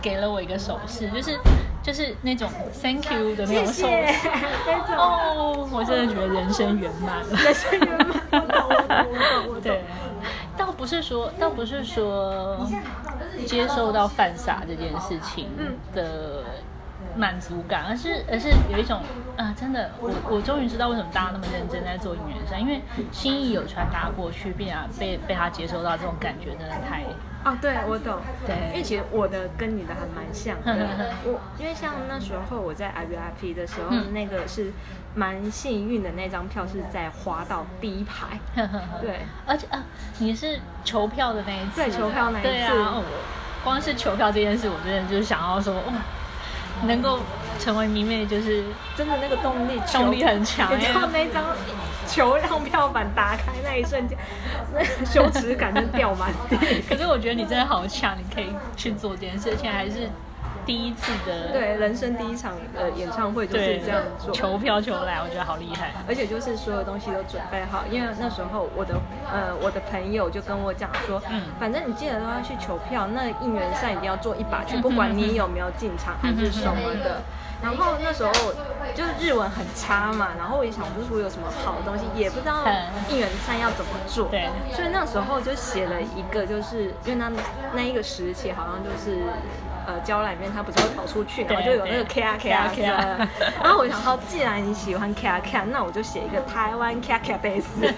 给了我一个手势，就是就是那种 thank you 的那谢种手谢，势。哦，我真的觉得人生圆满了。人生圆满。对，倒不是说，倒不是说接受到犯傻这件事情的满足感，而是而是有一种啊，真的，我我终于知道为什么大家那么认真在做应援扇，因为心意有传达过去，并且被被他接收到，这种感觉真的太哦，对，我懂。对因为其实我的跟你的还蛮像的。我因为像那时候我在 IVIP 的时候，嗯那个是蛮幸运的，那张票是在滑到第一排。对，而且啊，你是求票的那一次，对求票那一次对啊，哦光是求票这件事，我真的就是想要说，哇，能够成为迷妹，就是真的那个动力，动力很强你知道那张球让票板打开那一瞬间，那 个羞耻感就掉满地。可是我觉得你真的好强，你可以去做这件事，而且还是第一次的对，人生第一场呃演唱会就是这样做。求票求来，我觉得好厉害。而且就是所有东西都准备好，因为那时候我的呃我的朋友就跟我讲说，嗯反正你记得都要去求票，那应援扇一定要做一把去，嗯不管你有没有进场还是什么的。然后那时候就是日文很差嘛，然后我也想不出有什么好的东西，也不知道应援扇要怎么做，对，所以那时候就写了一个，就是因为那那一个时期好像就是。呃，胶囊里面它不是会跑出去，然后就有那个 K R K R K R，然后我想说，既然你喜欢 K R K R，那我就写一个台湾 K R K R base，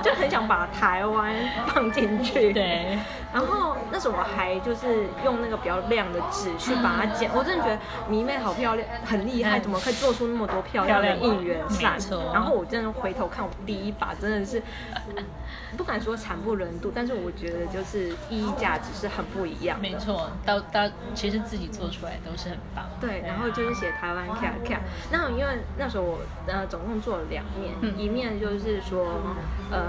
就很想把台湾放进去。对。然后那时候我还就是用那个比较亮的纸去把它剪，我真的觉得迷妹好漂亮，很厉害，怎么可以做出那么多漂亮的应援扇？然后我真的回头看我第一把，真的是不敢说惨不忍睹，但是我觉得就是意义价值是很不一样。没错，到到其实自己做出来都是很棒。对，然后就是写台湾 K K，那因为那时候我呃总共做了两面，一面就是说呃。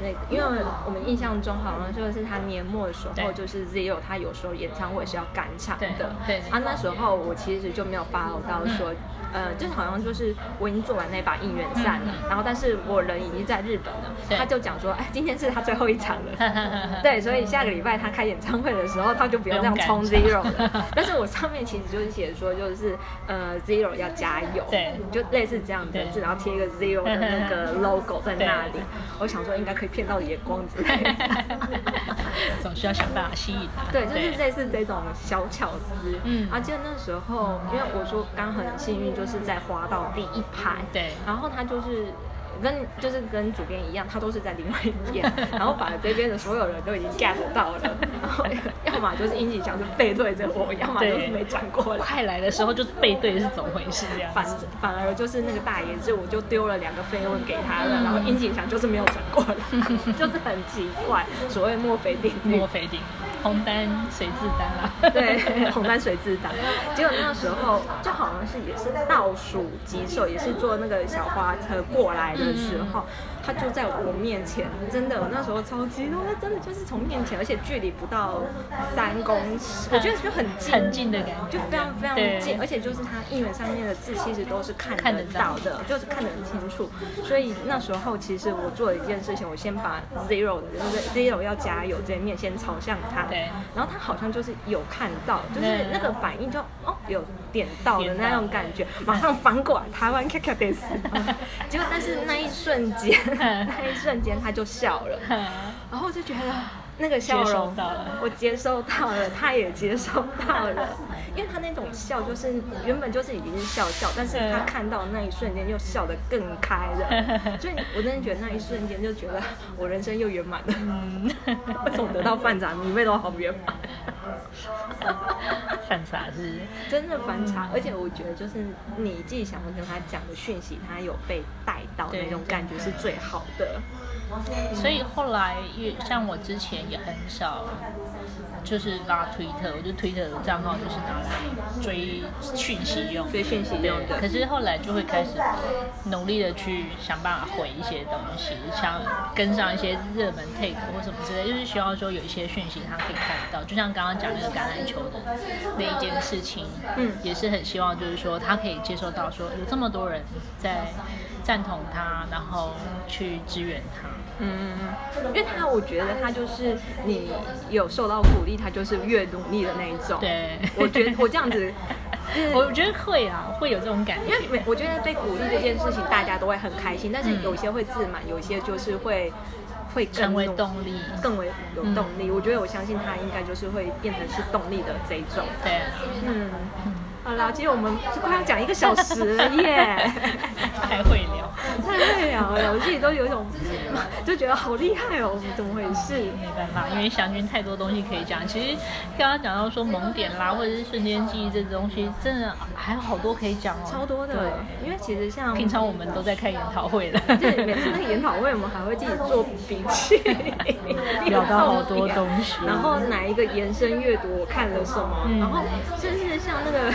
那个因为我们印象中好像就是他年末的时候，就是 Zero 他有时候演唱会是要赶场的，对啊，那时候我其实就没有发到说。呃，就好像就是我已经做完那把应援扇了，然后但是我人已经在日本了，他就讲说，哎，今天是他最后一场了，对，所以下个礼拜他开演唱会的时候，他就不用这样冲 zero 了。但是我上面其实就是写说，就是呃 zero 要加油，对，就类似这样的字，然后贴一个 zero 的那个 logo 在那里。我想说应该可以骗到眼光之类的，总是要想办法吸引他。对，就是类似这种小巧思。嗯，而且那时候因为我说刚很幸运。就是在滑到第一排，对，然后他就是。跟就是跟主编一样，他都是在另外一边，然后把这边的所有人都已经 get 到了，然后 要么就是殷景祥是背对着我，要么就是没转过来。快来的时候就背对是怎么回事？这样反反而就是那个大爷，就我就丢了两个飞问给他了，然后殷景祥就是没有转过来，就是很奇怪。所谓墨菲定律，墨菲定律，红单水质单啦。对，红单水质单。结果那时候就好像是也是倒数几首，也是坐那个小花车过来的。的时候，他就在我面前，真的，那时候超激动，他真的就是从面前，而且距离不到三公尺，我觉得就很近，很近的感觉，就非常非常近，而且就是他应援上面的字其实都是看得到的，就是看得很清楚。所以那时候其实我做了一件事情，我先把 zero 的就是 zero 要加油这一面先朝向他，对，然后他好像就是有看到，就是那个反应就哦有点到的那种感觉，马上翻过来台湾 K K d a s 结果但是那。一瞬间，那一瞬间他就笑了，然后我就觉得那个笑容，我接收到了，他也接收到了，因为他那种笑就是原本就是已经是笑笑，但是他看到那一瞬间又笑得更开了，所以我真的觉得那一瞬间就觉得我人生又圆满了，为什么得到饭茶你妹都好圆满？反差是真的反差，而且我觉得就是你自己想要跟他讲的讯息，他有被带到那种感觉是最好的。所以后来，因为像我之前也很少。就是拉推特，我就推特的账号就是拿来追讯息用，追讯息用的。可是后来就会开始努力的去想办法回一些东西，想跟上一些热门 take 或什么之类，就是希望说有一些讯息他可以看得到。就像刚刚讲那个橄榄球的那一件事情，嗯，也是很希望就是说他可以接受到说有这么多人在赞同他，然后去支援他。嗯，因为他我觉得他就是你有受到鼓励，他就是越努力的那一种。对，我觉得我这样子，我觉得会啊，会有这种感觉。因为我觉得被鼓励这件事情，大家都会很开心，但是有些会自满，有些就是会会成为动力，更为有动力。我觉得我相信他应该就是会变成是动力的这一种。对，嗯。好了，其实我们快要讲一个小时了耶，太会聊，太会聊了，我自己都有一种就觉得好厉害哦，怎么回事？没办法，因为祥君太多东西可以讲。其实刚刚讲到说萌点啦，或者是瞬间记忆这东西，真的还有好多可以讲哦，超多的。对，因为其实像平常我们都在开研讨会的，对，每次那个研讨会我们还会自己做笔记，聊到好多东西。然后哪一个延伸阅读我看了什么，然后甚至像那个。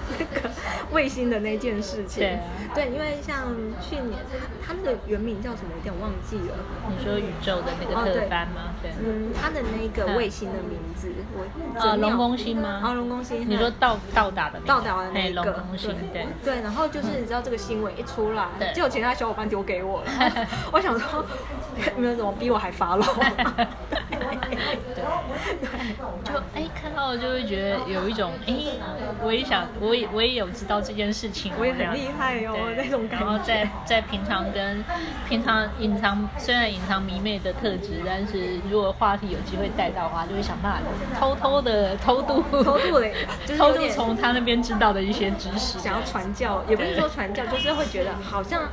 那个卫星的那件事情，对，对，因为像去年他他那个原名叫什么，有点忘记了。你说宇宙的那个特番吗？对，嗯，他的那个卫星的名字，我啊龙宫星吗？啊龙宫星。你说到到达的到达的那个龙宫星，对对。然后就是你知道这个新闻一出来，就有其他小伙伴丢给我了。我想说，你们怎么比我还发了？就哎看到了就会觉得有一种哎，我也想，我也我也有知道这件事情，我也很厉害哦那种感觉。然后在在平常跟平常隐藏虽然隐藏迷妹的特质，但是如果话题有机会带到的话，就会想办法偷偷的偷渡偷渡嘞，偷渡从他那边知道的一些知识，想要传教，也不是说传教，就是会觉得好像。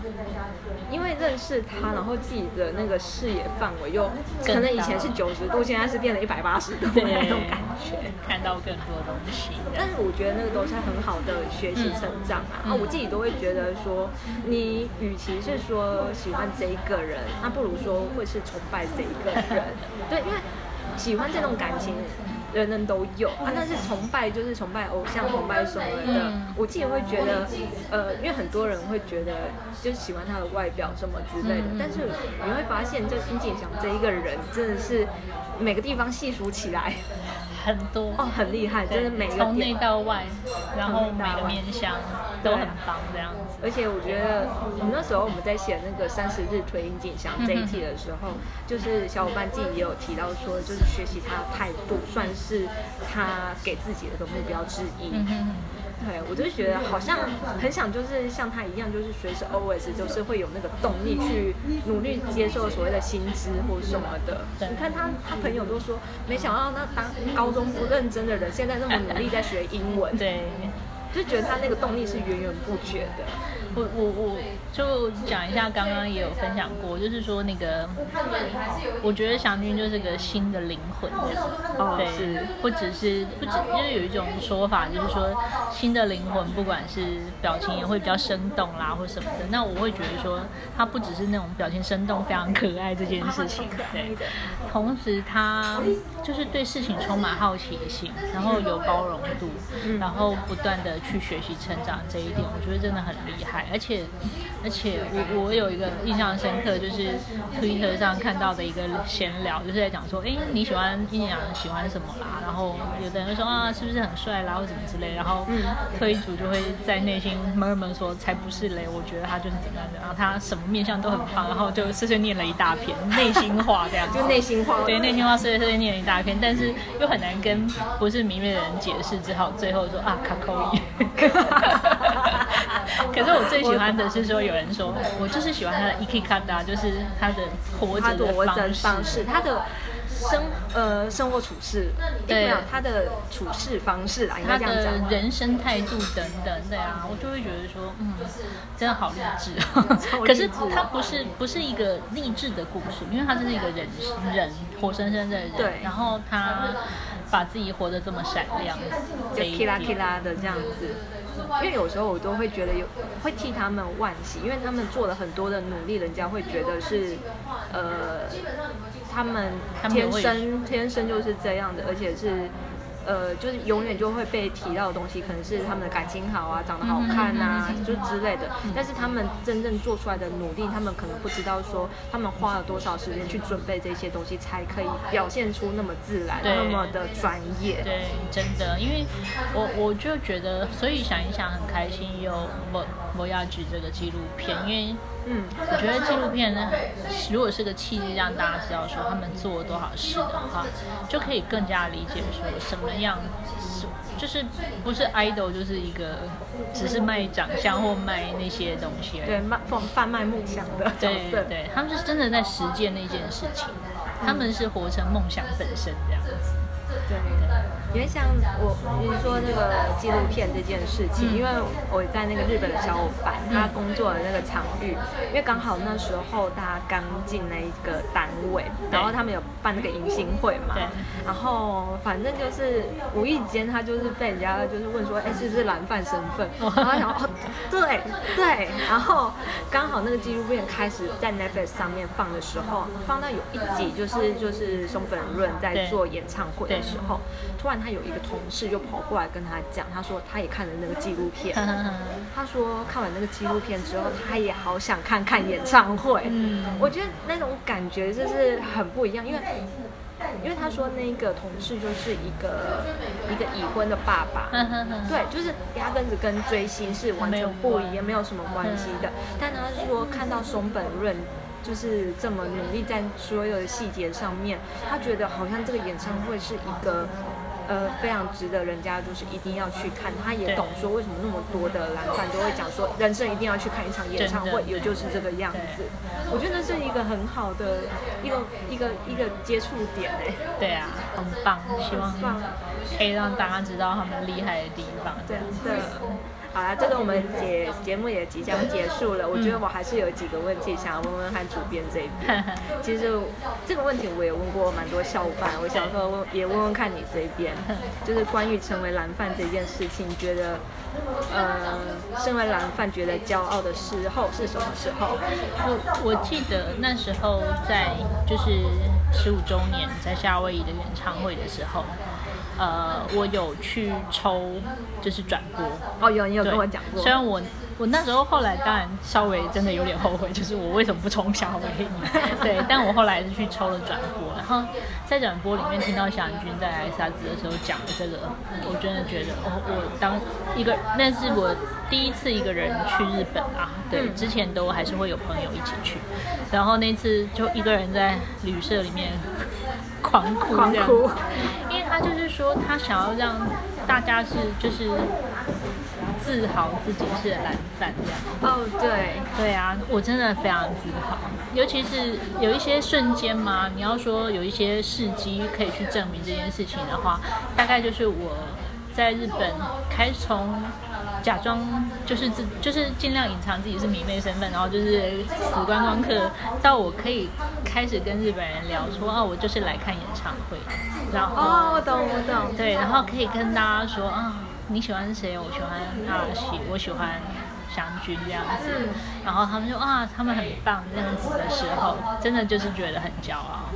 因为认识他，然后自己的那个视野范围又可能以前是九十度，现在是变了一百八十度那种感觉，看到更多东西。但是我觉得那个都是很好的学习成长啊！啊，我自己都会觉得说，你与其是说喜欢这一个人，那不如说会是崇拜这一个人。对，因为喜欢这种感情。人人都有啊，但是崇拜就是崇拜偶像，崇拜什么的。我自己会觉得，呃，因为很多人会觉得，就是喜欢他的外表什么之类的。但是你会发现，就殷景祥这一个人，真的是每个地方细数起来。很多。哦，很厉害，就是每个从内到外，然后每个面相都很棒这样子。而且我觉得，我们那时候我们在写那个三十日推音景祥这一题的时候，就是小伙伴自己也有提到说，就是学习他的态度，算是他给自己的一个目标之一。对，我就觉得好像很想就是像他一样，就是随时 always 就是会有那个动力去努力接受所谓的薪资或什么的。你看他，他朋友都说，没想到那当高中不认真的人，现在那么努力在学英文。对。就觉得他那个动力是源源不绝的。我我我就讲一下，刚刚也有分享过，就是说那个，我觉得祥君就是个新的灵魂这样子。哦，对，不只是不只，因为有一种说法，就是说新的灵魂，不管是表情也会比较生动啦，或什么的。那我会觉得说，他不只是那种表情生动、非常可爱这件事情，对。同时，他就是对事情充满好奇心，然后有包容度，然后不断的。去学习成长这一点，我觉得真的很厉害。而且，而且我我有一个印象深刻，就是 Twitter 上看到的一个闲聊，就是在讲说，哎，你喜欢阴阳喜欢什么啦？然后有的人说啊，是不是很帅啦，或怎么之类。然后推主就会在内心闷闷说，才不是嘞，我觉得他就是怎么样的。然后他什么面相都很棒，然后就碎碎念了一大片内心话，这样就内心话，对内心话碎碎碎念了一大片，但是又很难跟不是迷妹的人解释，只好最后说啊，卡扣伊。可是我最喜欢的是说，有人说我就是喜欢他的 ikikada，就是他的活着的方式，他的生呃生活处事，对啊，他的处事方式啊，他的人生态度等等，对啊，我就会觉得说，嗯，真的好励志。可是他不是不是一个励志的故事，因为他是一个人人活生生的人，对，然后他。把自己活得这么闪亮，就 k i l 的这样子，因为有时候我都会觉得有会替他们惋惜，因为他们做了很多的努力，人家会觉得是，呃，他们天生天生就是这样的，而且是。呃，就是永远就会被提到的东西，可能是他们的感情好啊，长得好看啊，就之类的。但是他们真正做出来的努力，他们可能不知道说他们花了多少时间去准备这些东西，才可以表现出那么自然、那么的专业。对，真的，因为我我就觉得，所以想一想很开心，有我我要举这个纪录片，因为。嗯，我觉得纪录片呢，如果是个契机，让大家知道说他们做了多少事的话，就可以更加理解说什么样，就是不是 idol 就是一个只是卖长相或卖那些东西，对，卖贩贩卖梦想的对对，他们是真的在实践那件事情，他们是活成梦想本身这样子，对。因为像我你说那个纪录片这件事情，因为我在那个日本的小伙伴，他工作的那个场域，因为刚好那时候他刚进那一个单位，然后他们有办那个迎新会嘛，然后反正就是无意间他就是被人家就是问说，哎，是不是蓝饭身份？然后想，哦，对对，然后刚好那个纪录片开始在 Netflix 上面放的时候，放到有一集就是就是松本润在做演唱会的时候，突然。他有一个同事就跑过来跟他讲，他说他也看了那个纪录片，他说看完那个纪录片之后，他也好想看看演唱会。嗯，我觉得那种感觉就是很不一样，因为因为他说那个同事就是一个一个已婚的爸爸，对，就是压根子跟追星是完全不一样，没有什么关系的。但他说看到松本润。就是这么努力在所有的细节上面，他觉得好像这个演唱会是一个。呃，非常值得人家就是一定要去看。他也懂说为什么那么多的蓝饭都会讲说，人生一定要去看一场演唱会，也就是这个样子。我觉得是一个很好的一个一个一个接触点哎。对啊，很棒，希望可以让大家知道他们厉害的地方。对对。好啦，这个我们节节目也即将结束了。我觉得我还是有几个问题想要问问看主编这边。其实这个问题我也问过蛮多小伙伴，我想说问也问问看你这边，就是关于成为蓝饭这件事情，觉得呃，身为蓝饭觉得骄傲的时候是什么时候？我我记得那时候在就是十五周年在夏威夷的演唱会的时候。呃，我有去抽，就是转播哦，有你有跟我讲过。虽然我我那时候后来当然稍微真的有点后悔，就是我为什么不冲小薇？对，但我后来是去抽了转播，然后在转播里面听到祥军在艾萨兹的时候讲的这个，我真的觉得哦，我当一个那是我第一次一个人去日本啊，对，之前都还是会有朋友一起去，然后那次就一个人在旅社里面。狂哭，狂哭，他就是说，他想要让大家是就是自豪自己是蓝饭这样。哦，对，对啊，我真的非常自豪，尤其是有一些瞬间嘛，你要说有一些事迹可以去证明这件事情的话，大概就是我在日本开从。假装就是自就是尽量隐藏自己是迷妹身份，然后就是死观光客，到我可以开始跟日本人聊说哦，我就是来看演唱会，然后哦，我懂我懂，对，然后可以跟大家说啊，你喜欢谁？我喜欢阿喜，我喜欢湘君这样子，然后他们说啊，他们很棒这样子的时候，真的就是觉得很骄傲。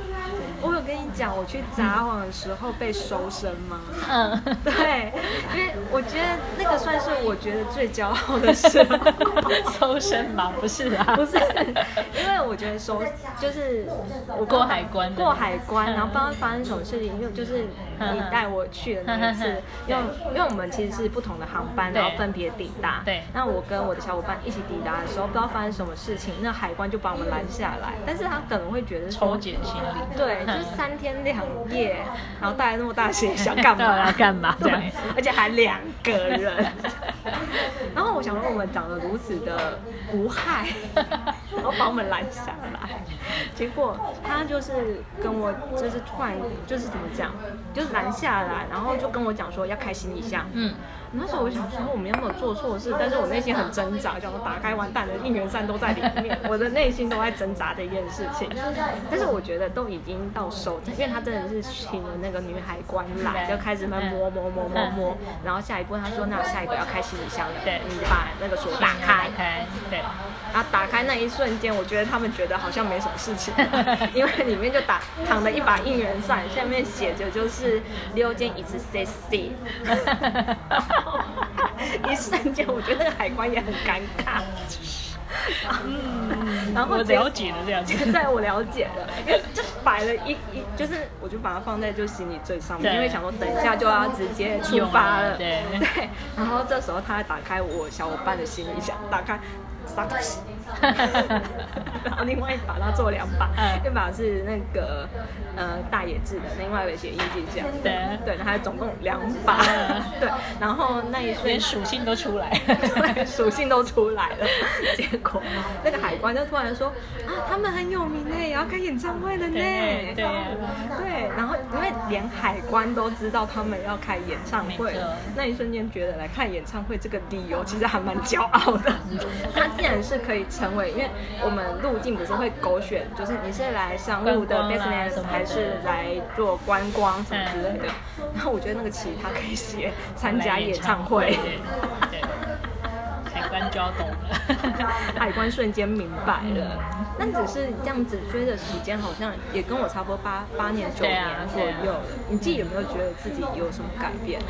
我有跟你讲，我去撒谎的时候被收身吗？嗯，对，因为我觉得那个算是我觉得最骄傲的事。收身吗？不是啊，不是，因为我觉得收就是我过海关，过海关，然后不知道发生什么事情，因为就是你带我去的那一次，因为因为我们其实是不同的航班，然后分别抵达。对。那我跟我的小伙伴一起抵达的时候，不知道发生什么事情，那海关就把我们拦下来，但是他可能会觉得抽检行李。对。就三天两夜，然后带来那么大行李箱干嘛？干嘛？对，而且还两个人。然后我想说，我们长得如此的无害，然后把我们拦下来，结果他就是跟我就是突然就是怎么讲，就是拦下来，然后就跟我讲说要开行李箱。嗯。那时候我想说，我们有没有做错事？但是我内心很挣扎，想说打开完蛋的应援扇都在里面，我的内心都在挣扎的一件事情。但是我觉得都已经到手，因为他真的是请了那个女海关来，就开始慢摸摸摸摸摸，然后下一步他说，那下一个要开行李箱了，对，你把那个锁打开，对，然后打开那一瞬间，我觉得他们觉得好像没什么事情，因为里面就打躺着一把应援扇，下面写着就是溜肩一次 C C。一瞬间，我觉得那个海关也很尴尬。嗯，然后我了解了这样子。对，我了解了，因为就摆了一一，就是我就把它放在就行李最上面，因为想说等一下就要直接出发了。对对。然后这时候他打开我小伙伴的行李箱，打开。三把，然后另外一把他做两把，一把是那个呃大野智的，另外一个写印记这样，对。对，然后总共两把，对，然后那一连属性都出来，对，属性都出来了，结果那个海关就突然说啊，他们很有名哎，要开演唱会了呢，对对，然后因为连海关都知道他们要开演唱会，那一瞬间觉得来看演唱会这个理由其实还蛮骄傲的。他既然是可以成为，因为我们路径不是会勾选，就是你是来商务的 business 还是来做观光什么之类的。然后我觉得那个其他可以写参加演唱会。海关就要懂了，海关瞬间明白了。但只是这样子追的时间，好像也跟我差不多八八年九年左右了。你自己有没有觉得自己有什么改变？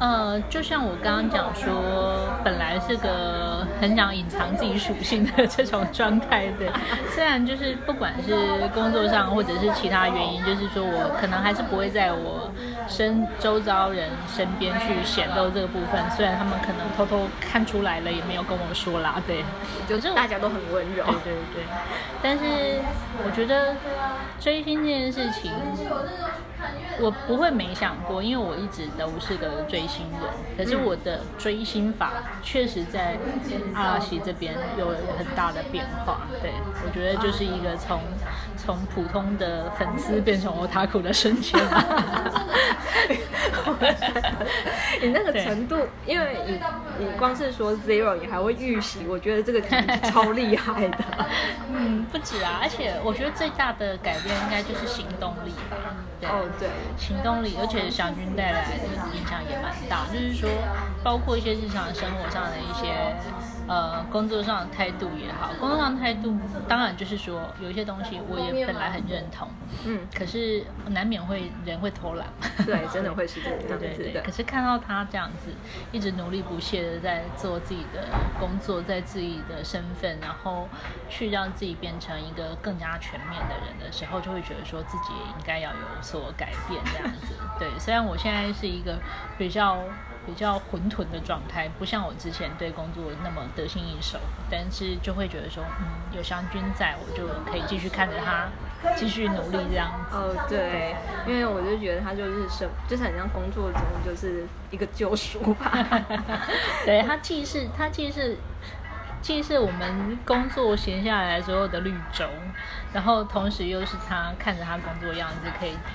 呃，就像我刚刚讲说，本来是个很想隐藏自己属性的这种状态的。虽然就是不管是工作上或者是其他原因，就是说我可能还是不会在我身周遭人身边去显露这个部分，虽然他们可能偷偷看出来了，也没有跟我说啦，对，就是大家都很温柔，对对对，但是我觉得追星这件事情。我不会没想过，因为我一直都是个追星人。可是我的追星法确实在阿拉西这边有很大的变化。对我觉得就是一个从从普通的粉丝变成 otaku 的瞬间。你那个程度，因为你你光是说 zero，你还会预习，我觉得这个超厉害的。嗯，不止啊，而且我觉得最大的改变应该就是行动力吧。哦，对。行动力，而且祥君带来的影响也蛮大，就是说，包括一些日常生活上的一些。呃，工作上的态度也好，工作上的态度当然就是说，有一些东西我也本来很认同，嗯，可是难免会人会偷懒，对，真的会是这样子对对对。可是看到他这样子，一直努力不懈的在做自己的工作，在自己的身份，然后去让自己变成一个更加全面的人的时候，就会觉得说自己也应该要有所改变这样子。对，虽然我现在是一个比较。比较混沌的状态，不像我之前对工作那么得心应手，但是就会觉得说，嗯，有湘君在，我就可以继续看着他，继续努力这样子。哦，对，因为我就觉得他就是生，就是很像工作中就是一个救赎吧。对他既是他既是既是我们工作闲下来所有的绿洲，然后同时又是他看着他工作样子可以